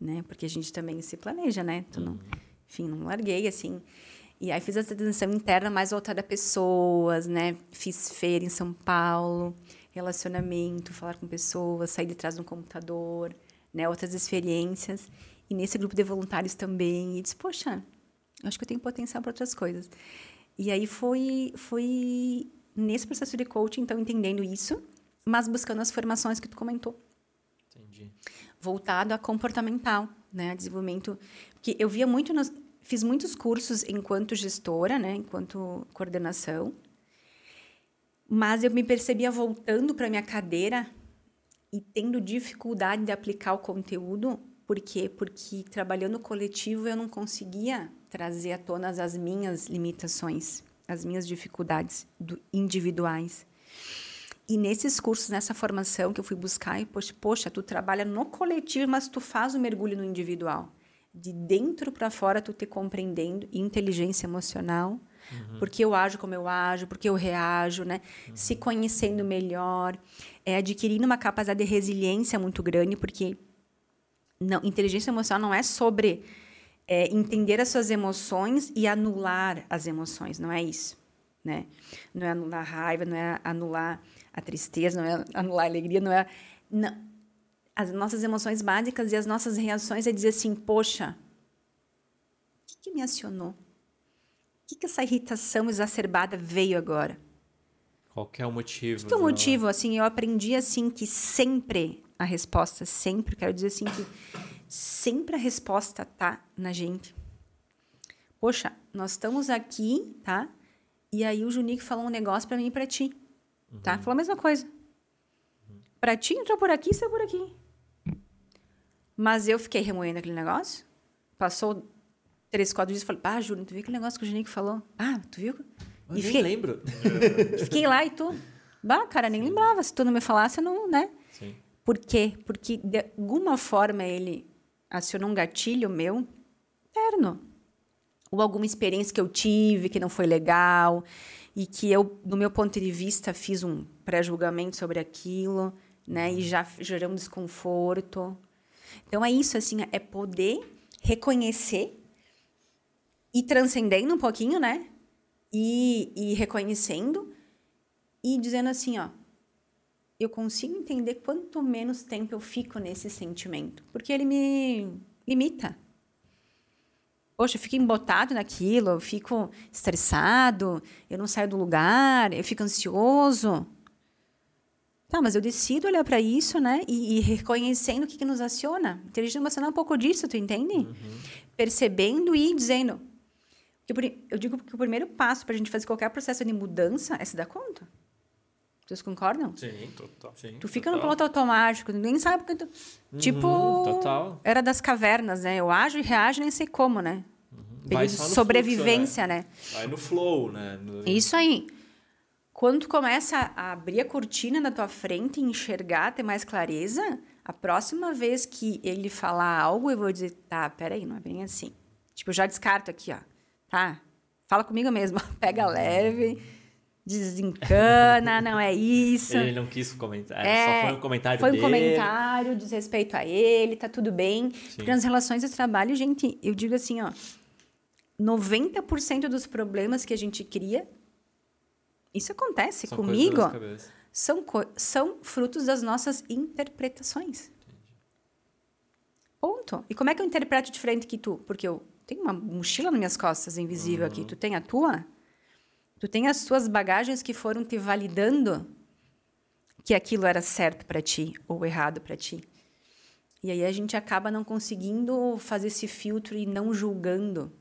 né? Porque a gente também se planeja, né? Tu não, enfim, não larguei, assim. E aí fiz essa transição interna mais voltada a pessoas, né? Fiz feira em São Paulo, relacionamento, falar com pessoas, sair de trás de um computador, né? Outras experiências. E nesse grupo de voluntários também. E disse, poxa, acho que eu tenho potencial para outras coisas. E aí foi, foi nesse processo de coaching, então, entendendo isso, mas buscando as formações que tu comentou Entendi. voltado a comportamental, né, a desenvolvimento, porque eu via muito nos, fiz muitos cursos enquanto gestora, né, enquanto coordenação, mas eu me percebia voltando para minha cadeira e tendo dificuldade de aplicar o conteúdo, por quê? Porque trabalhando coletivo eu não conseguia trazer à tona as minhas limitações, as minhas dificuldades individuais. E nesses cursos, nessa formação que eu fui buscar, e poxa, poxa, tu trabalha no coletivo, mas tu faz o mergulho no individual. De dentro para fora, tu te compreendendo, inteligência emocional, porque eu ajo como eu ajo, porque eu reajo, né? Se conhecendo melhor, é, adquirindo uma capacidade de resiliência muito grande, porque não, inteligência emocional não é sobre é, entender as suas emoções e anular as emoções, não é isso, né? Não é anular a raiva, não é anular a tristeza, não é anular a alegria, não é não. As nossas emoções básicas e as nossas reações é dizer assim, poxa, o que, que me acionou? O que, que essa irritação exacerbada veio agora? Qual que é o motivo? Qual que é o motivo? Assim, eu aprendi assim que sempre a resposta, sempre, quero dizer assim que sempre a resposta tá na gente. Poxa, nós estamos aqui, tá? E aí o Junique falou um negócio para mim e para ti, tá? Falou a mesma coisa. Para ti entrou por aqui, saiu por aqui. Mas eu fiquei remoendo aquele negócio. Passou três, quatro dias e falei, ah, Júnior, tu viu aquele negócio que o Junique falou? Ah, tu viu? Eu E nem fiquei, lembro. fiquei lá e tu. Bah, cara, nem lembrava. Se tu não me falasse, eu não, né? Sim. Por quê? Porque de alguma forma ele acionou um gatilho meu interno. Ou alguma experiência que eu tive que não foi legal e que eu, do meu ponto de vista, fiz um pré-julgamento sobre aquilo, né? E já gerou um desconforto. Então é isso, assim, é poder reconhecer e transcendendo um pouquinho, né? E, e reconhecendo e dizendo assim, ó, eu consigo entender quanto menos tempo eu fico nesse sentimento, porque ele me limita. Poxa, eu fico embotado naquilo, eu fico estressado, eu não saio do lugar, eu fico ansioso. Tá, mas eu decido olhar para isso, né? E, e reconhecendo o que, que nos aciona. Inteligência emocional é um pouco disso, tu entende? Percebendo e dizendo. Eu digo que o primeiro passo para a gente fazer qualquer processo de mudança é se dar conta. Vocês concordam? Sim. Total. Sim. Tu fica no total. piloto automático, ninguém sabe porque tu... Tipo, total. era das cavernas, né? Eu ajo e reajo, nem sei como, né? Vai Período só de no sobrevivência, né? Vai no flow, né? No- Isso aí. Quando tu começa a abrir a cortina na tua frente e enxergar, ter mais clareza, a próxima vez que ele falar algo, eu vou dizer, tá, peraí, não é bem assim. Tipo, eu já descarto aqui, ó. Tá? Fala comigo mesmo. Pega leve, desencana, não é isso. Ele não quis comentar. É, só foi um comentário Foi um dele. comentário, diz respeito a ele, tá tudo bem. Porque nas relações de trabalho, gente, eu digo assim, ó, 90% dos problemas que a gente cria, isso acontece São comigo, são, são frutos das nossas interpretações. Ponto. E como é que eu interpreto diferente que tu? Porque eu tenho uma mochila nas minhas costas invisível aqui. Tu tem a tua? Tu tem as tuas bagagens que foram te validando que aquilo era certo para ti ou errado para ti. E aí a gente acaba não conseguindo fazer esse filtro e não julgando.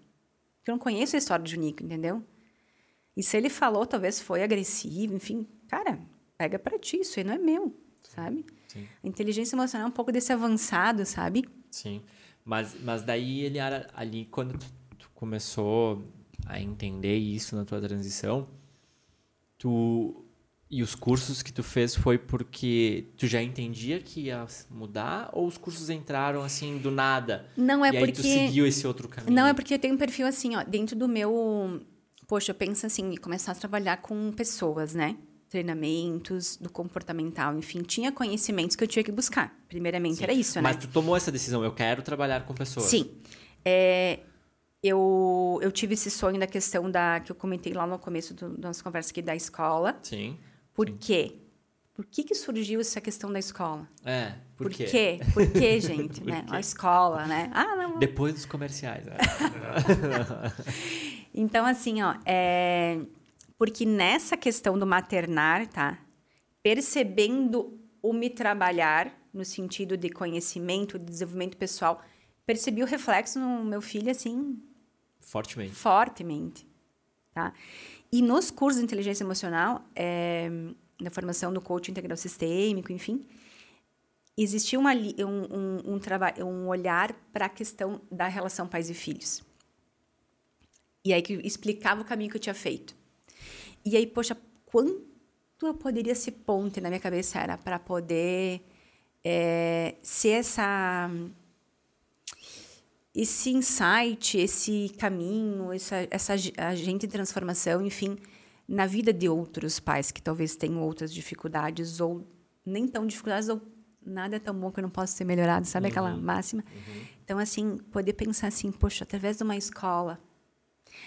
Porque eu não conheço a história do Junico, entendeu? E se ele falou, talvez foi agressivo, enfim, cara, pega para ti, isso aí não é meu, sabe? Sim. A inteligência emocional é um pouco desse avançado, sabe? Sim. Mas, mas daí ele era ali, quando tu, tu começou a entender isso na tua transição, tu. E os cursos que tu fez foi porque tu já entendia que ia mudar ou os cursos entraram assim do nada? Não é e aí tu porque seguiu esse outro caminho? Não, é porque eu tenho um perfil assim, ó, dentro do meu. Poxa, eu penso assim, em começar a trabalhar com pessoas, né? Treinamentos, do comportamental, enfim, tinha conhecimentos que eu tinha que buscar. Primeiramente, era isso, Mas né? tu tomou essa decisão, eu quero trabalhar com pessoas. Sim. É, eu, eu tive esse sonho da questão da. que eu comentei lá no começo da nossa conversa aqui da escola. Sim. Por quê? Por que, que surgiu essa questão da escola? É, por, quê? quê? Por quê, gente? Por né? quê? A escola, né? Ah, não, Depois dos comerciais. né? Então, assim, ó, é... porque nessa questão do maternar, tá? Percebendo o me trabalhar, no sentido de conhecimento, de desenvolvimento pessoal, percebi o reflexo no meu filho, assim, Fortemente. fortemente, tá? E nos cursos de inteligência emocional, é, na formação do coaching integral sistêmico, enfim, existia uma, um, um, um, um olhar para a questão da relação pais e filhos. E aí que explicava o caminho que eu tinha feito. E aí, poxa, quanto eu poderia ser ponte na minha cabeça era para poder é, ser essa esse insight, esse caminho, essa, essa ag- agente de transformação, enfim, na vida de outros pais que talvez tenham outras dificuldades ou nem tão dificuldades ou nada é tão bom que não possa ser melhorado, sabe aquela máxima? Então, assim, poder pensar assim, poxa, através de uma escola,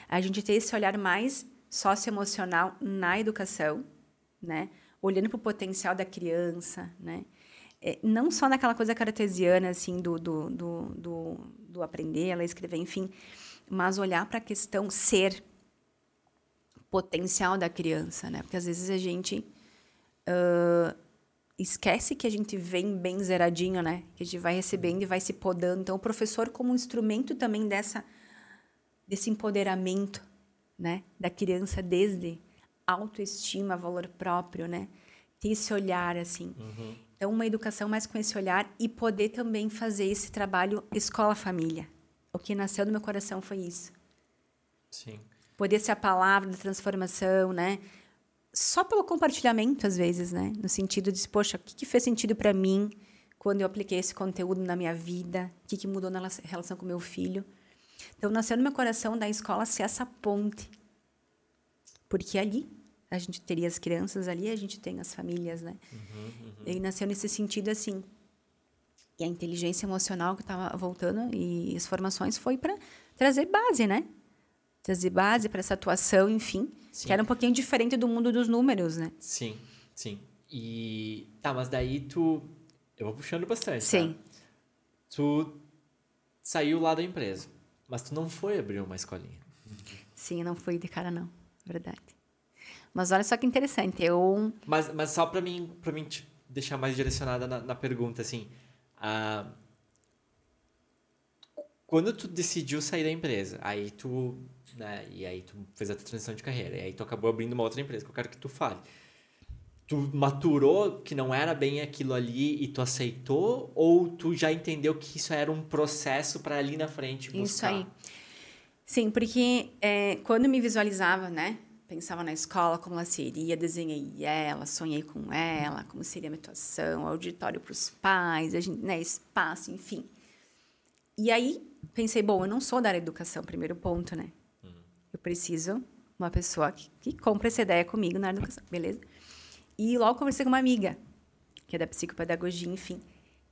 a gente ter esse olhar mais socioemocional na educação, né? Olhando para o potencial da criança, né? É, não só naquela coisa cartesiana, assim, do, do, do, do, do aprender, ela escrever, enfim, mas olhar para a questão ser. Potencial da criança, né? Porque às vezes a gente uh, esquece que a gente vem bem zeradinho, né? Que a gente vai recebendo e vai se podando. Então, o professor como um instrumento também dessa desse empoderamento, né, da criança desde autoestima, valor próprio, né? Ter esse olhar assim. Uhum. Então, uma educação mais com esse olhar e poder também fazer esse trabalho escola-família. O que nasceu no meu coração foi isso. Sim. Poder ser a palavra da transformação, né? Só pelo compartilhamento, às vezes, né? No sentido de, poxa, o que, que fez sentido para mim quando eu apliquei esse conteúdo na minha vida? O que, que mudou na relação com meu filho? Então, nasceu no meu coração da escola ser essa ponte. Porque ali a gente teria as crianças, ali a gente tem as famílias, né? Uhum, uhum. E nasceu nesse sentido assim. E a inteligência emocional que estava voltando e as formações foi para trazer base, né? Trazer base para essa atuação, enfim, sim. que era um pouquinho diferente do mundo dos números, né? Sim, sim. E tá, mas daí tu eu vou puxando bastante. Tá? Sim. Tá? Tu saiu lá da empresa. Mas tu não foi abrir uma escolinha. Sim, não fui de cara, não. Verdade. Mas olha só que interessante. Eu. Mas, mas só para mim, pra mim te deixar mais direcionada na, na pergunta, assim. Uh, quando tu decidiu sair da empresa, aí tu. Né, e aí tu fez a transição de carreira, e aí tu acabou abrindo uma outra empresa, que eu quero que tu fale tu maturou que não era bem aquilo ali e tu aceitou ou tu já entendeu que isso era um processo para ali na frente buscar? Isso aí. Sim, porque é, quando me visualizava, né? Pensava na escola como ela seria, desenhei ela, sonhei com ela, como seria a minha atuação, auditório para os pais, a gente, né, espaço, enfim. E aí pensei, bom, eu não sou da área de educação, primeiro ponto, né? Eu preciso uma pessoa que, que compra essa ideia comigo na educação, beleza? E logo conversei com uma amiga, que é da psicopedagogia, enfim.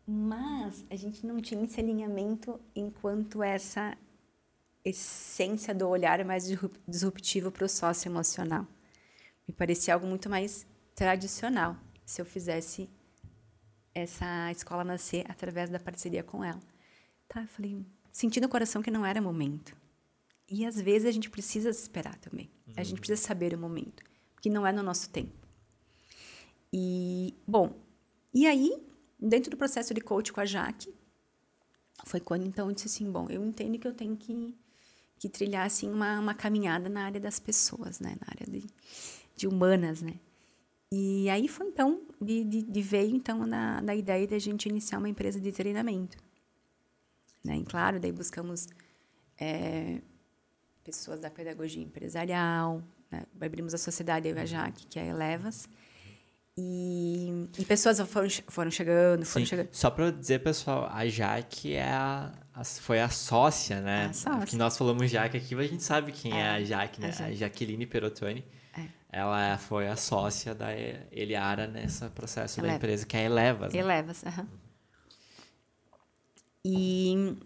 Mas a gente não tinha esse alinhamento enquanto essa essência do olhar mais disruptivo para o socioemocional. Me parecia algo muito mais tradicional se eu fizesse essa escola nascer através da parceria com ela. Tá, eu falei, senti no coração que não era momento. E às vezes a gente precisa esperar também. Uhum. A gente uhum. precisa saber o momento, porque não é no nosso tempo. E, bom, e aí, dentro do processo de coach com a Jaque, foi quando então eu disse assim, bom, eu entendo que eu tenho que, que trilhar assim uma, uma caminhada na área das pessoas, né, na área de, de humanas, né. E aí foi então de, de, de veio então na, na ideia da gente iniciar uma empresa de treinamento, né. E claro, daí buscamos é, pessoas da pedagogia empresarial, né? abrimos a sociedade eu a Jaque, que é a Elevas, e, e pessoas foram, foram chegando, foram Sim. chegando. Só para dizer, pessoal, a Jaque é a, a, foi a sócia, né? A sócia. Que nós falamos Jaque aqui, mas a gente sabe quem é, é a Jaque, né? A, Jaque. a Jaqueline Perotoni. É. Ela foi a sócia da Eliara nesse processo Eleva. da empresa, que é a Elevas. Né? Elevas, aham. Uhum. E...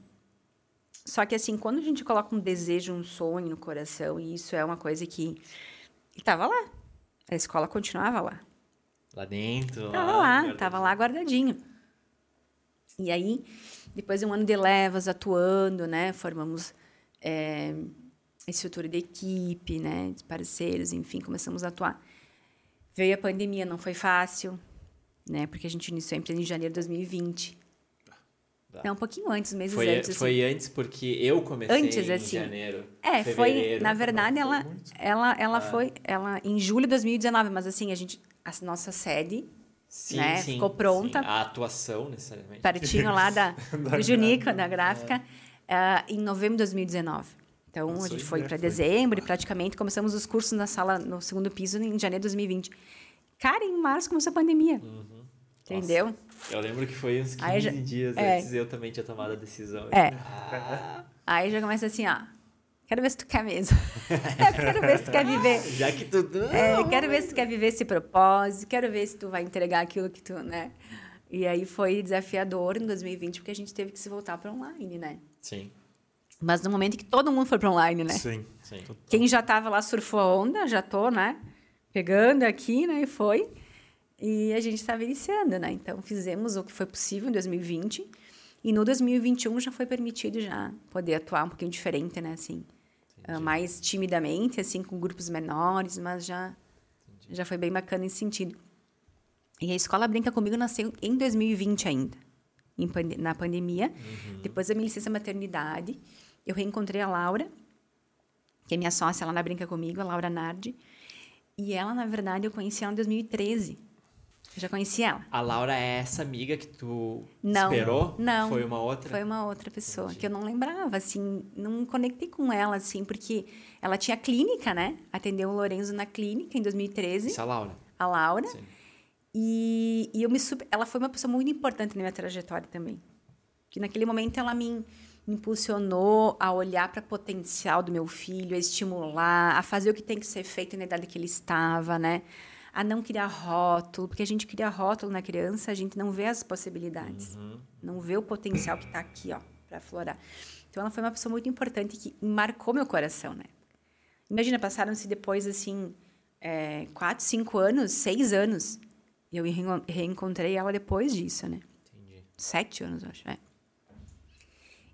Só que, assim, quando a gente coloca um desejo, um sonho no coração, e isso é uma coisa que estava lá. A escola continuava lá. Lá dentro? Tava lá, lá tava lá guardadinho. E aí, depois de um ano de levas atuando, né, formamos é, estrutura de equipe, né, de parceiros, enfim, começamos a atuar. Veio a pandemia, não foi fácil, né, porque a gente iniciou a empresa em janeiro de 2020. Tá. Não, um pouquinho antes, meses foi, antes. Foi assim. antes porque eu comecei antes, em assim. janeiro. É, foi, na verdade, ela, ela, ela ah. foi, ela em julho de 2019, mas assim, a gente a nossa sede sim, né? Sim, ficou pronta. Sim. A atuação, necessariamente. Pertinho lá da, da do Junica, da gráfica, é. uh, em novembro de 2019. Então, Nossa, a gente foi para dezembro e praticamente começamos os cursos na sala, no segundo piso, em janeiro de 2020. Cara, em março começou a pandemia. Uhum. Entendeu? Nossa. Eu lembro que foi uns 15 já, dias é, antes eu também tinha tomado a decisão. É. Ah. Aí já começa assim, ó. Quero ver se tu quer mesmo. quero ver se tu quer viver. Já que tu. É, quero ver se tu quer viver esse propósito. Quero ver se tu vai entregar aquilo que tu, né? E aí foi desafiador em 2020, porque a gente teve que se voltar para online, né? Sim. Mas no momento que todo mundo foi para online, né? Sim, sim. Quem já estava lá surfou a onda, já tô, né? Pegando aqui, né? E foi. E a gente estava iniciando, né? Então fizemos o que foi possível em 2020. E no 2021 já foi permitido já poder atuar um pouquinho diferente, né? Assim, uh, mais timidamente, assim, com grupos menores, mas já, já foi bem bacana nesse sentido. E a Escola Brinca Comigo nasceu em 2020 ainda, pande na pandemia. Uhum. Depois da minha licença maternidade, eu reencontrei a Laura, que é minha sócia lá na Brinca Comigo, a Laura Nardi. E ela, na verdade, eu conheci ela em 2013. Eu já conheci ela. A Laura é essa amiga que tu não, esperou? Não. Foi uma outra? Foi uma outra pessoa Entendi. que eu não lembrava, assim, não conectei com ela, assim, porque ela tinha clínica, né? Atendeu o Lorenzo na clínica em 2013. Isso, a Laura. A Laura. Sim. E, e eu me ela foi uma pessoa muito importante na minha trajetória também. Que naquele momento ela me impulsionou a olhar para o potencial do meu filho, a estimular, a fazer o que tem que ser feito na idade que ele estava, né? A não criar rótulo, porque a gente cria rótulo na criança, a gente não vê as possibilidades, uhum. não vê o potencial que está aqui, ó, para aflorar. Então ela foi uma pessoa muito importante que marcou meu coração, né? Imagina, passaram-se depois assim é, quatro, cinco anos, seis anos e eu reencontrei ela depois disso, né? Entendi. Sete anos, acho. É.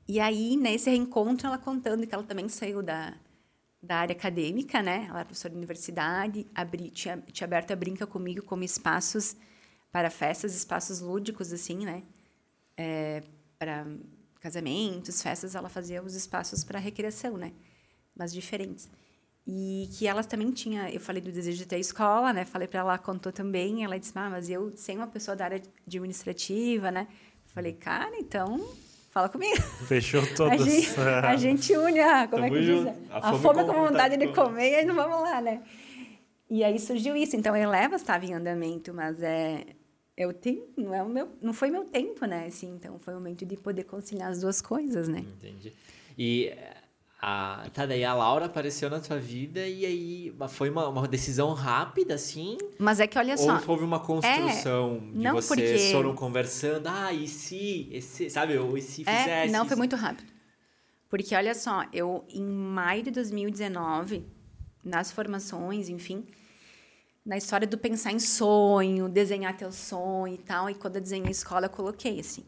E aí, nesse reencontro, ela contando que ela também saiu da, da área acadêmica, né? Ela era professora de universidade, abri, tinha, tinha aberto a Brinca comigo como espaços para festas, espaços lúdicos, assim, né? É, para casamentos, festas, ela fazia os espaços para recreação, né? Mas diferentes. E que ela também tinha, eu falei do desejo de ter escola, né? Falei para ela contou também, ela disse: "Ah, mas eu sem uma pessoa da área administrativa, né?" Falei: "Cara, então fala comigo." Fechou todas. a, gente, a gente une a, como Tamo é que diz? A, a fome, com vontade de comer, e aí não vamos lá, né? E aí surgiu isso. Então, a Eleva estava em andamento, mas é eu tenho, não é o meu, não foi meu tempo, né? Assim, então foi o momento de poder conciliar as duas coisas, né? Entendi. E a, tá, daí a Laura apareceu na tua vida e aí foi uma, uma decisão rápida, assim? Mas é que olha só. Ou houve uma construção é, de vocês porque... foram conversando, ah, e se, e se sabe, ou e se é, fizesse? Não, foi muito rápido. Porque olha só, eu em maio de 2019, nas formações, enfim, na história do pensar em sonho, desenhar teu sonho e tal, e quando eu desenhei a escola, eu coloquei assim.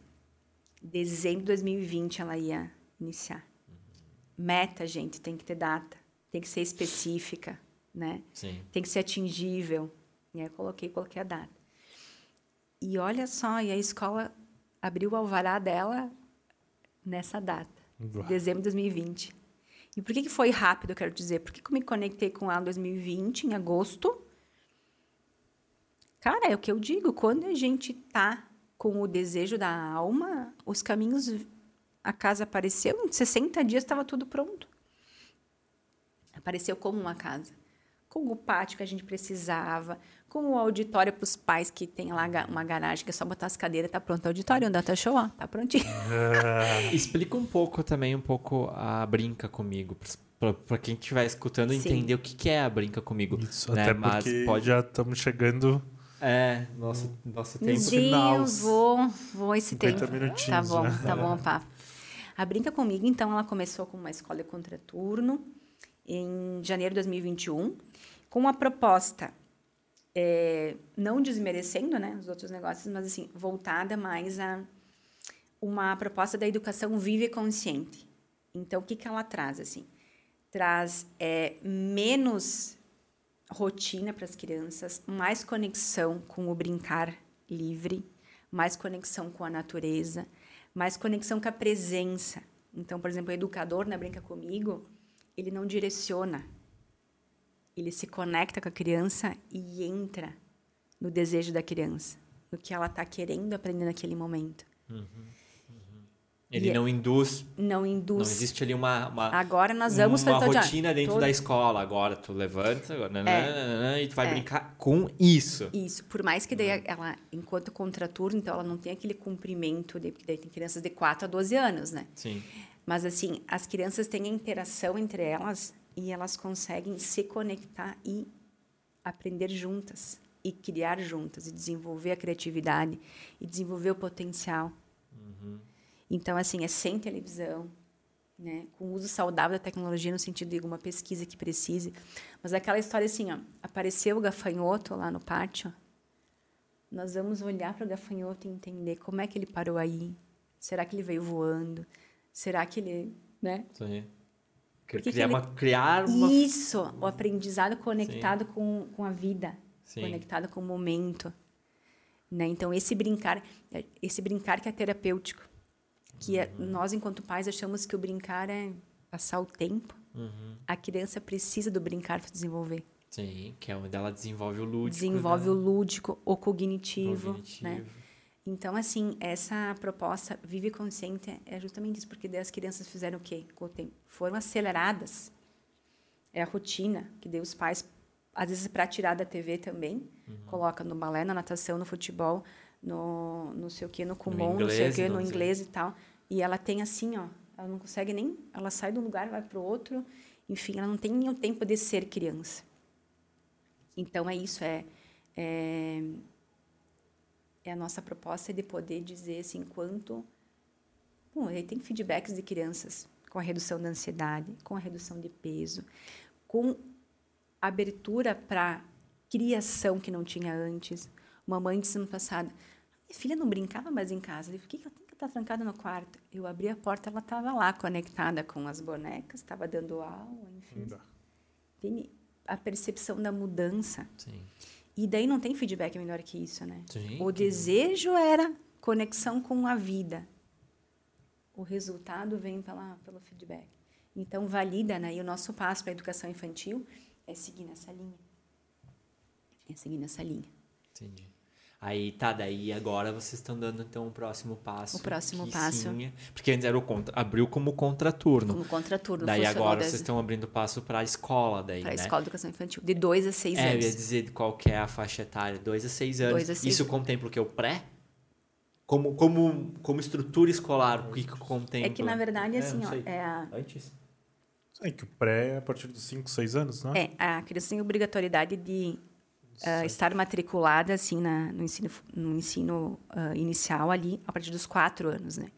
Dezembro de 2020 ela ia iniciar. Meta, gente, tem que ter data, tem que ser específica, né? Sim. Tem que ser atingível. E aí eu coloquei, coloquei a data. E olha só, e a escola abriu o alvará dela nessa data, Uau. dezembro de 2020. E por que, que foi rápido, eu quero dizer? Por que, que eu me conectei com ela em 2020, em agosto? Cara, é o que eu digo, quando a gente tá com o desejo da alma, os caminhos a casa apareceu, em 60 dias estava tudo pronto. Apareceu como uma casa. Com o pátio que a gente precisava, com o auditório para os pais que tem lá uma garagem que é só botar as cadeiras, tá pronto o auditório, um data show, ó, tá prontinho. Explica um pouco também, um pouco a brinca comigo, para quem estiver escutando Sim. entender o que, que é a brinca comigo. Isso, né? até porque Mas pode... já estamos chegando é, nosso, nosso tempo Sim, final. vou, vou esse tempo. minutinhos. Tá bom, né? tá bom, papo. A Brinca Comigo, então, ela começou com uma escola de contraturno em janeiro de 2021, com uma proposta, é, não desmerecendo né, os outros negócios, mas assim, voltada mais a uma proposta da educação viva e consciente. Então, o que, que ela traz? assim? Traz é, menos rotina para as crianças, mais conexão com o brincar livre, mais conexão com a natureza, mais conexão com a presença. Então, por exemplo, o educador na Brinca Comigo, ele não direciona. Ele se conecta com a criança e entra no desejo da criança, no que ela está querendo aprender naquele momento. Uhum. Ele e não induz. Não induz. Não existe ali uma. uma agora nós vamos uma rotina dentro todo... da escola. Agora tu levanta agora, é. e tu vai é. brincar com isso. Isso. Por mais que daí ela, enquanto contraturno, então ela não tem aquele cumprimento, de, porque daí tem crianças de 4 a 12 anos, né? Sim. Mas assim, as crianças têm a interação entre elas e elas conseguem se conectar e aprender juntas e criar juntas e desenvolver a criatividade e desenvolver o potencial. Uhum. Então, assim, é sem televisão, né? com uso saudável da tecnologia no sentido de alguma pesquisa que precise. Mas aquela história assim, ó, apareceu o gafanhoto lá no pátio, nós vamos olhar para o gafanhoto e entender como é que ele parou aí. Será que ele veio voando? Será que ele, né? Sim. Criar, ele- uma, criar uma. Isso, o aprendizado conectado com, com a vida, Sim. conectado com o momento. Né? Então, esse brincar, é- esse brincar que é terapêutico, que Uhum. nós, enquanto pais, achamos que o brincar é passar o tempo. Uhum. A criança precisa do brincar para desenvolver. Sim, que é onde ela desenvolve o lúdico. Desenvolve né? o lúdico, o cognitivo, Cognitivo. né? Então, assim, essa proposta Vive Consciente é justamente isso, porque daí as crianças fizeram o quê? Foram aceleradas. É a rotina, que daí os pais, às vezes para tirar da TV também, Uhum. coloca no balé, na natação, no futebol, no não sei o quê, no Kumon, não sei o inglês, quê, no inglês e tal. E ela tem assim, ó, ela não consegue nem, ela sai de um lugar, vai para o outro, enfim, ela não tem nem o tempo de ser criança. Então é isso, é, é é a nossa proposta de poder dizer assim quanto bom aí tem feedbacks de crianças com a redução da ansiedade com a redução de peso com abertura para criação que não tinha antes uma mãe disse no passado minha filha não brincava mais em casa eu falei, por que ela tem que estar trancada no quarto eu abri a porta ela estava lá conectada com as bonecas estava dando aula enfim tem a percepção da mudança Sim. e daí não tem feedback melhor que isso, né? Sim, O que- desejo era conexão com a vida. O resultado vem pela, pelo feedback. Então, valida, né? E o nosso passo para a educação infantil é seguir nessa linha. É seguir nessa linha. Entendi. Aí tá, daí agora vocês estão dando então o próximo passo. O próximo passo. sim é- porque antes era o contra, abriu como contraturno. Como contraturno daí agora vocês estão abrindo passo para a escola daí, para a né? escola de educação infantil, de 2 a 6 É, eu anos. ia dizer qual que é a faixa etária, 2 a 6 anos. Dois a seis Isso contempla o que? O pré? Como, como, como estrutura escolar, o que contempla? É que, na verdade, É, assim, ó, é a, Antes? É que o pré é a partir dos 5, 6 anos, não é? É, a criança tem obrigatoriedade de ah, estar matriculada assim na, no ensino, no ensino ah, inicial ali a partir dos quatro anos, né?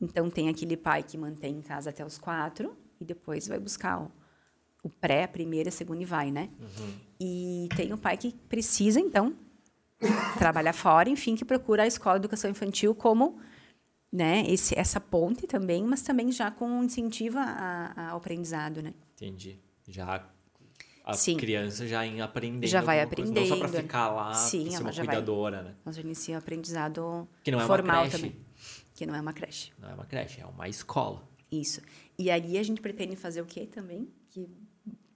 Então tem aquele pai que mantém em casa até os quatro e depois vai buscar o, o pré, a primeira, a segunda e vai, né? E tem o pai que precisa então trabalhar fora, enfim, que procura a escola de educação infantil como né, esse, essa ponte também, mas também já com incentivo a- a- ao aprendizado, né? Entendi. Já a Sim. criança já em aprendendo. Já vai coisa, Não só para aprendendo. ficar lá, Sim, ser ela uma já vai. cuidadora, né? Nós inicia o aprendizado Que não é formal uma creche. também. Que não é uma creche. Não é uma creche, é uma escola. Isso. E ali a gente pretende fazer o quê também? Que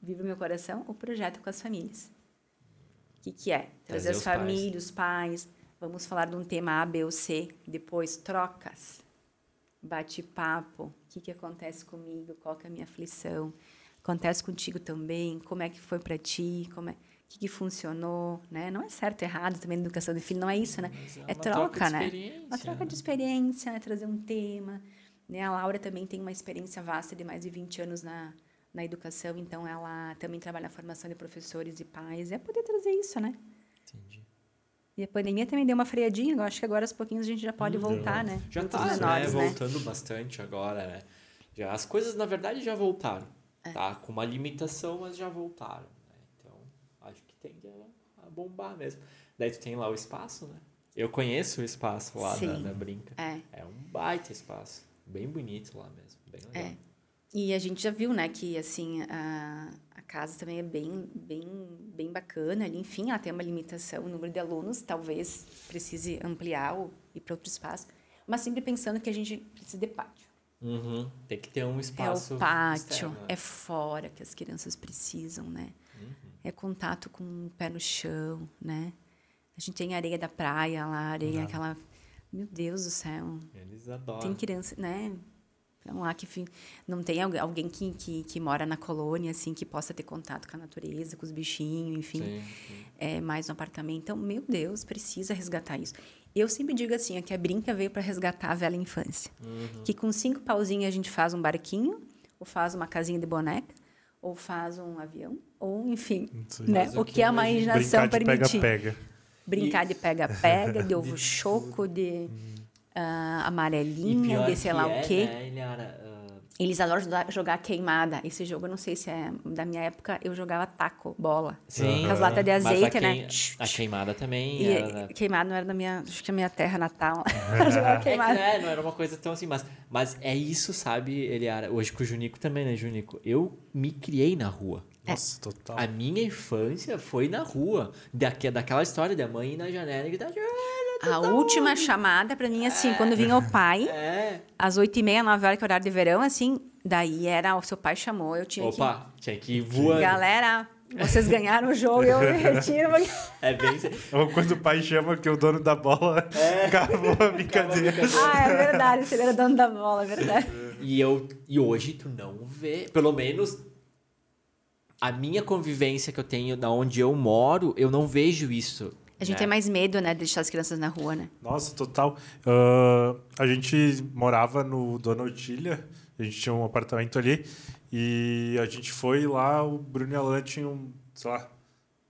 vive o meu coração, o projeto com as famílias. O que, que é? Trazer, Trazer as famílias, os pais. Vamos falar de um tema A, B ou C. Depois, trocas. Bate-papo. O que, que acontece comigo? Qual que é a minha aflição? Acontece contigo também? Como é que foi para ti? Como é... O que, que funcionou? Né? Não é certo ou errado também na educação de filho, não é isso, né? Mas é É uma troca, troca de né? Uma troca né? de experiência, é trazer um tema. Né? A Laura também tem uma experiência vasta de mais de 20 anos na, na educação, então ela também trabalha na formação de professores e pais. É poder trazer isso, né? Entendi. E a pandemia também deu uma freadinha, eu acho que agora aos pouquinhos a gente já pode voltar, né? Já tá, menores, né? né? Voltando bastante agora, né? Já, as coisas, na verdade, já voltaram. É. Tá? Com uma limitação, mas já voltaram. Né? Então, acho que tende a, a bombar mesmo. Daí tu tem lá o espaço, né? Eu conheço o espaço lá Sim. da, da Brinca. É. É um baita espaço. Bem bonito lá mesmo. Bem legal. É. E a gente já viu, né, que assim a, a casa também é bem, bem, bem bacana ali. Enfim, ela tem uma limitação, o número de alunos talvez precise ampliar ou ir para outro espaço, mas sempre pensando que a gente precisa de pátio. Uhum. Tem que ter um É espaço. o pátio, externo, né? é fora que as crianças precisam, né? É contato com o pé no chão, né? A gente tem areia da praia lá, areia aquela... Meu Deus do céu. Eles adoram. Tem criança, né? Vamos lá, que não tem algu- alguém que, que, que mora na colônia, assim, que possa ter contato com a natureza, com os bichinhos, enfim. Sim, sim. É, mais no apartamento. Então, meu Deus, precisa resgatar isso. Eu sempre digo assim, ó, que a Brinca veio para resgatar a velha infância. Uhum. Que com cinco pauzinhos a gente faz um barquinho, ou faz uma casinha de boneca, ou faz um avião, ou enfim, Sim. né? O que a imagina. imaginação Brincar de permitir. pega-pega. Brincar de pega-pega, de ovo choco, de ah, amarelinha, de sei lá é, o quê. Né, Eles adoram jogar- queimada. Esse jogo, eu não sei se é da minha época, eu jogava taco, bola. Sim. Com as latas de Mas a azeite, né? queim- A queimada também E era... queimada não era da minha, acho que a minha terra natal. Jogava É, que, queimada. né, não era uma coisa tão assim, mas, mas é isso, sabe, Eliara? Hoje com o Junico também, né, Junico? Eu me criei na rua. Nossa, total. A minha infância foi na rua. Daque, daquela história da mãe ir na janela e gritar. A última chamada pra mim, assim, quando vinha o pai, É. às oito e meia, nove horas, que é horário de verão, assim, daí era, o seu pai chamou, eu tinha Opa, tinha que ir que... voando. Galera, vocês ganharam o jogo, eu me retiro. porque- É bem. Ou quando o pai chama que o dono da bola acabou a brincadeira. ah, é verdade, você era dono da bola, é verdade. E, eu, e hoje tu não vê, pelo menos a minha convivência que eu tenho da onde eu moro, eu não vejo isso. A gente né? tem mais medo, né, de deixar as crianças na rua, né? Nossa, total. Ah, a gente morava no Dona Otília, a gente tinha um apartamento ali, e a gente foi lá, o Bruno e a Alan tinham, sei lá,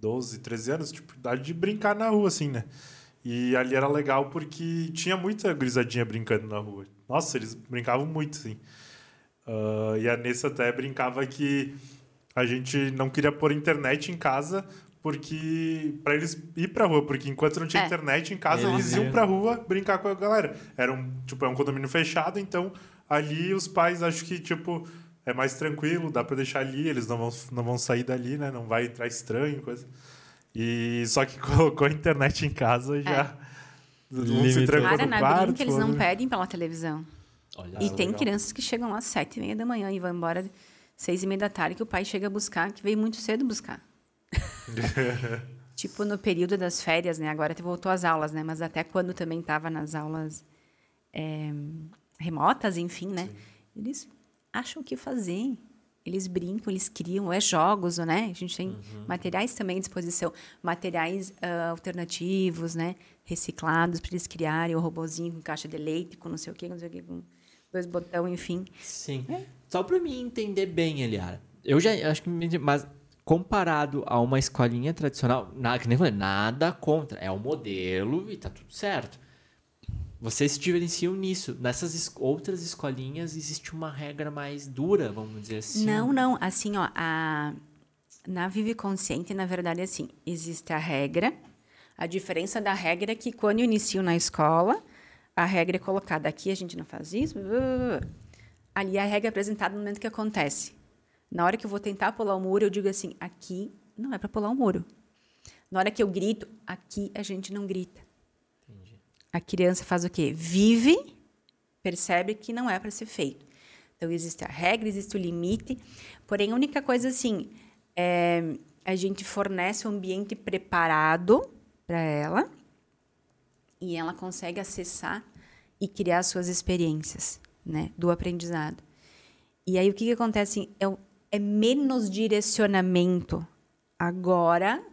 12, 13 anos, tipo, idade de brincar na rua, assim, né? E ali era legal porque tinha muita grisadinha brincando na rua. Nossa, eles brincavam muito, assim. Ah, e a Nessa até brincava que a gente não queria pôr internet em casa porque para eles ir pra rua, porque enquanto não tinha É. internet em casa, Eles eles iam pra rua brincar com a galera. Era um, tipo, é um condomínio fechado, então ali os pais acho que tipo é mais tranquilo, dá pra deixar ali, eles não vão, não vão sair dali, né? Não vai entrar estranho, coisa. E só que colocou a internet em casa já um se Limitou. trancou Cara, na quarto, brinca eles não né? pedem pela televisão. Olha, E tem legal. crianças que chegam às sete e meia da manhã e vão embora seis e meia da tarde, que o pai chega a buscar, que veio muito cedo buscar. tipo, no período das férias, né? Agora voltou às aulas, né? Mas até quando também estava nas aulas é, remotas, enfim, né? Eles acham o que fazer. Eles brincam, eles criam, é jogos, né? A gente tem materiais também à disposição, materiais ah, alternativos, né? Reciclados para eles criarem o robozinho com caixa de leite, com não sei o quê, com não sei o quê, com dois botões, enfim. Sim. É. Só pra mim entender bem, Eliara. Eu já acho que. Mas comparado a uma escolinha tradicional, nada, nada contra. É o modelo e tá tudo certo. Vocês se diferenciam nisso. Nessas es- outras escolinhas existe uma regra mais dura, vamos dizer assim. Não, não. Assim, ó, a... na Vive Consciente, na verdade, assim, existe a regra. A diferença da regra é que quando eu inicio na escola, a regra é colocada aqui, a gente não faz isso. Ali a regra é apresentada no momento que acontece. Na hora que eu vou tentar pular o muro, eu digo assim, aqui não é para pular o muro. Na hora que eu grito, aqui a gente não grita. A criança faz o quê? Vive, percebe que não é para ser feito. Então, existe a regra, existe o limite. Porém, a única coisa, assim, é a gente fornece um ambiente preparado para ela e ela consegue acessar e criar suas experiências né, do aprendizado. E aí, o que, que acontece? Assim, é, o- menos direcionamento. Agora,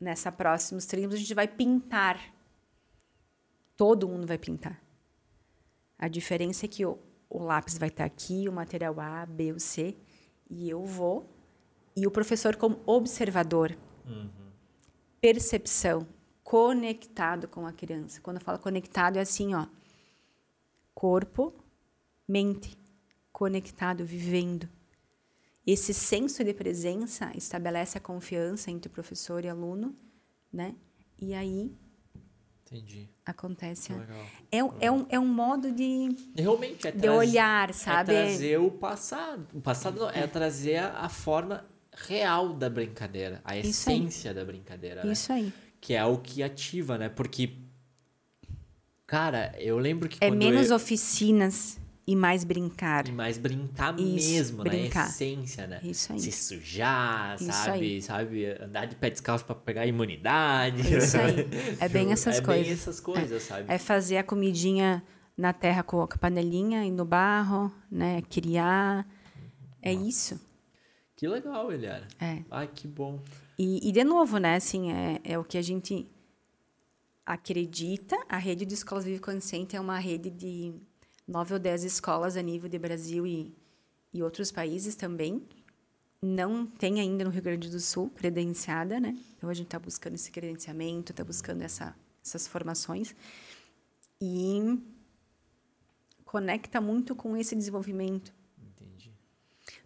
nessa próximos treinos, a gente vai pintar. Todo mundo vai pintar. A diferença é que o, o lápis vai estar aqui, o material A, B ou C, e eu vou. E o professor, como observador, percepção, conectado com a criança. Quando eu falo conectado, é assim, ó. Corpo, mente, conectado, vivendo. Esse senso de presença estabelece a confiança entre professor e aluno, né? E aí Entendi. acontece. É, um- é, um, é um modo de, Realmente, é de olhar, sabe? É trazer o passado. O passado não, é trazer a, forma real da brincadeira, a Isso aí. essência da brincadeira, né? Isso aí. Que é o que ativa, né? Porque, cara, eu lembro que É menos eu... oficinas e mais brincar. E mais brincar Isso, mesmo, brincar. na essência, né? Isso aí. Se sujar, Isso sabe? aí. Sabe? Andar de pé descalço pra pegar imunidade. Isso aí. É bem essas é coisas. bem essas coisas, sabe? É fazer a comidinha na terra com a panelinha e no barro, né? Criar. É isso. Que legal, Eliara. É. Ai, que bom. E, e, de novo, né? Assim, é, é o que a gente acredita. A rede de escolas Vive Consciente é uma rede de nove ou dez escolas a nível de Brasil e, e outros países também. Não tem ainda no Rio Grande do Sul credenciada, né? Então a gente está buscando esse credenciamento, está buscando essa, essas formações e conecta muito com esse desenvolvimento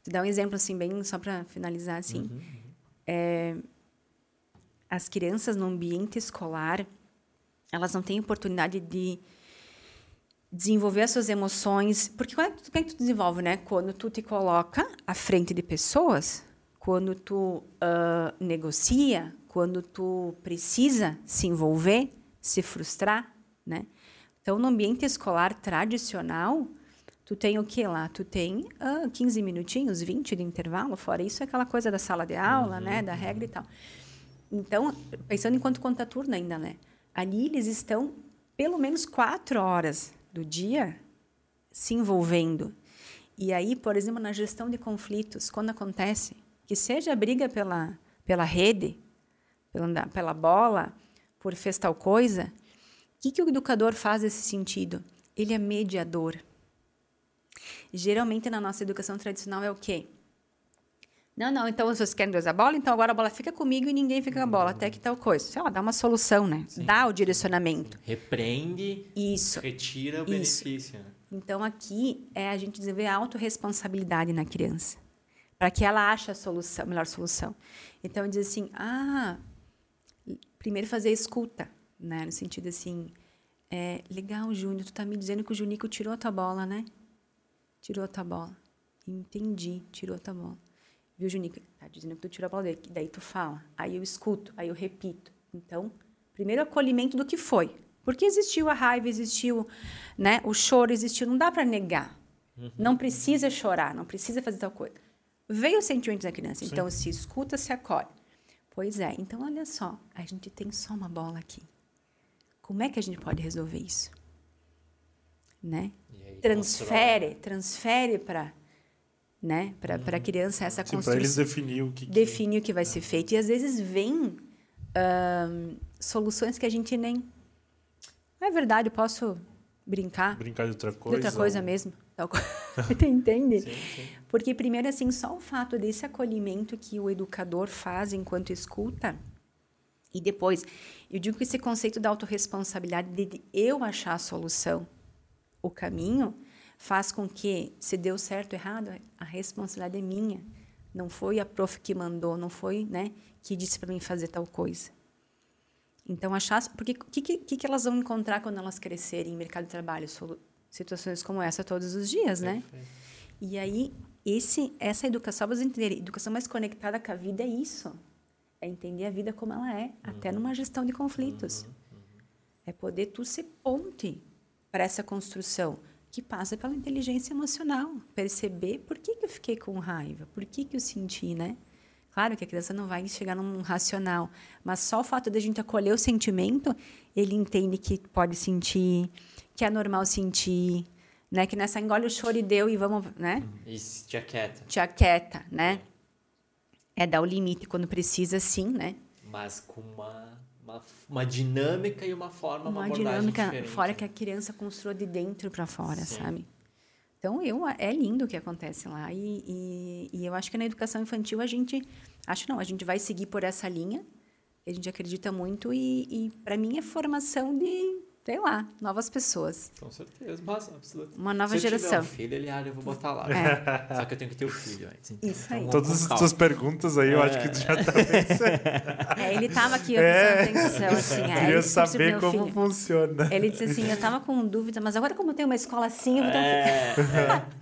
Te dar um exemplo assim bem só para finalizar assim. É, as crianças no ambiente escolar, elas não têm oportunidade de desenvolver as suas emoções, porque quando é que tu, quando é que tu desenvolve, né? Quando tu te coloca à frente de pessoas, quando tu ah, negocia, quando tu precisa se envolver, se frustrar, né? Então, no ambiente escolar tradicional, tu tem o que lá? Tu tem ah, 15 minutinhos, 20 de intervalo, fora isso é aquela coisa da sala de aula, né? Da regra e tal. Então, pensando enquanto contaturno ainda, né? Ali eles estão pelo menos quatro horas do dia se envolvendo. E aí, por exemplo, na gestão de conflitos, quando acontece, que seja briga pela, pela rede, pela, pela bola, por fez tal coisa, o que, que o educador faz nesse sentido? Ele é mediador. Geralmente, na nossa educação tradicional, é o quê? Não, não, então vocês querem dois a bola, então agora a bola fica comigo e ninguém fica com a bola, até que tal coisa. Sei lá, dá uma solução, né? Dá o direcionamento. Repreende, Isso. retira o Isso. benefício. né? Então, aqui é a gente desenvolver a autorresponsabilidade na criança, para que ela ache a solução, a melhor solução. Então, diz assim, ah, primeiro fazer a escuta, né? No sentido assim, é, legal, Júnior, tu tá me dizendo que o Junico tirou a tua bola, né? Tirou a tua bola. Entendi, tirou a tua bola. Viu, Junico? Tá dizendo que tu tirou a bola dele. Daí tu fala. Aí eu escuto, aí eu repito. Então, primeiro acolhimento do que foi. Porque existiu a raiva, existiu né, o choro, existiu. Não dá para negar. Não precisa chorar, não precisa fazer tal coisa. Veio o sentimento da criança. Então, se escuta, se acolhe. Pois é. Então, olha só. A gente tem só uma bola aqui. Como é que a gente pode resolver isso? Né? Aí Transfere, transfere para né, para a criança essa Sim, para construção eles definir o que, que define o que vai ser feito. E às vezes vem soluções que a gente nem. É verdade, eu posso brincar brincar de outra de coisa. outra coisa ou- mesmo. Entende? Sim, sim. Porque, primeiro, assim, só o fato desse acolhimento que o educador faz enquanto escuta. E depois, eu digo que esse conceito da autorresponsabilidade, de eu achar a solução, o caminho, faz com que, se deu certo ou errado, a responsabilidade é minha. Não foi a prof que mandou, não foi, né, que disse para mim fazer tal coisa. Então, achar. Porque o que, que, que elas vão encontrar quando elas crescerem em mercado de trabalho? Situações como essa todos os dias, né? Perfeito. E aí, esse, essa educação, vocês entenderem, educação mais conectada com a vida é isso. É entender a vida como ela é, até numa gestão de conflitos. É poder tu ser ponte para essa construção, que passa pela inteligência emocional. Perceber por que, que eu fiquei com raiva, por que, que eu senti, né? Claro que a criança não vai chegar num racional, mas só o fato de a gente acolher o sentimento, ele entende que pode sentir, que é normal sentir, né? Que nessa engole o choro e deu e vamos, né? E se te aquieta. Te aquieta, né? É dar o limite quando precisa, sim, né? Mas com uma, uma, uma dinâmica e uma forma, uma, Uma dinâmica diferente. fora que a criança construiu de dentro para fora, Sim. sabe? Então, eu, é lindo o que acontece lá. E, e, e eu acho que na educação infantil a gente... Acho não, a gente vai seguir por essa linha. A gente acredita muito e, e para mim, é formação de, sei lá, novas pessoas. Com certeza, mas absolutamente. Uma nova Se eu geração. tiver um filho, ele, ah, eu vou botar lá. É. Só que eu tenho que ter o filho antes. então Isso aí. vamos Todas as tuas perguntas aí, eu acho que tu já tá pensando. É, ele estava aqui, É. prestando atenção, assim. é, Queria eu saber como filho. funciona. Ele disse assim, eu estava com dúvida, mas agora como tem uma escola assim, eu vou ter um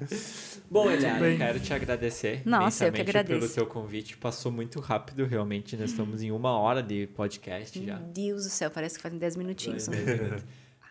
filho. Bom, Eliane, quero te agradecer Nossa, eu que imensamente agradeço. pelo teu convite. Passou muito rápido, realmente. Nós estamos em uma hora de podcast já. Meu Deus do céu, parece que fazem 10 minutinhos.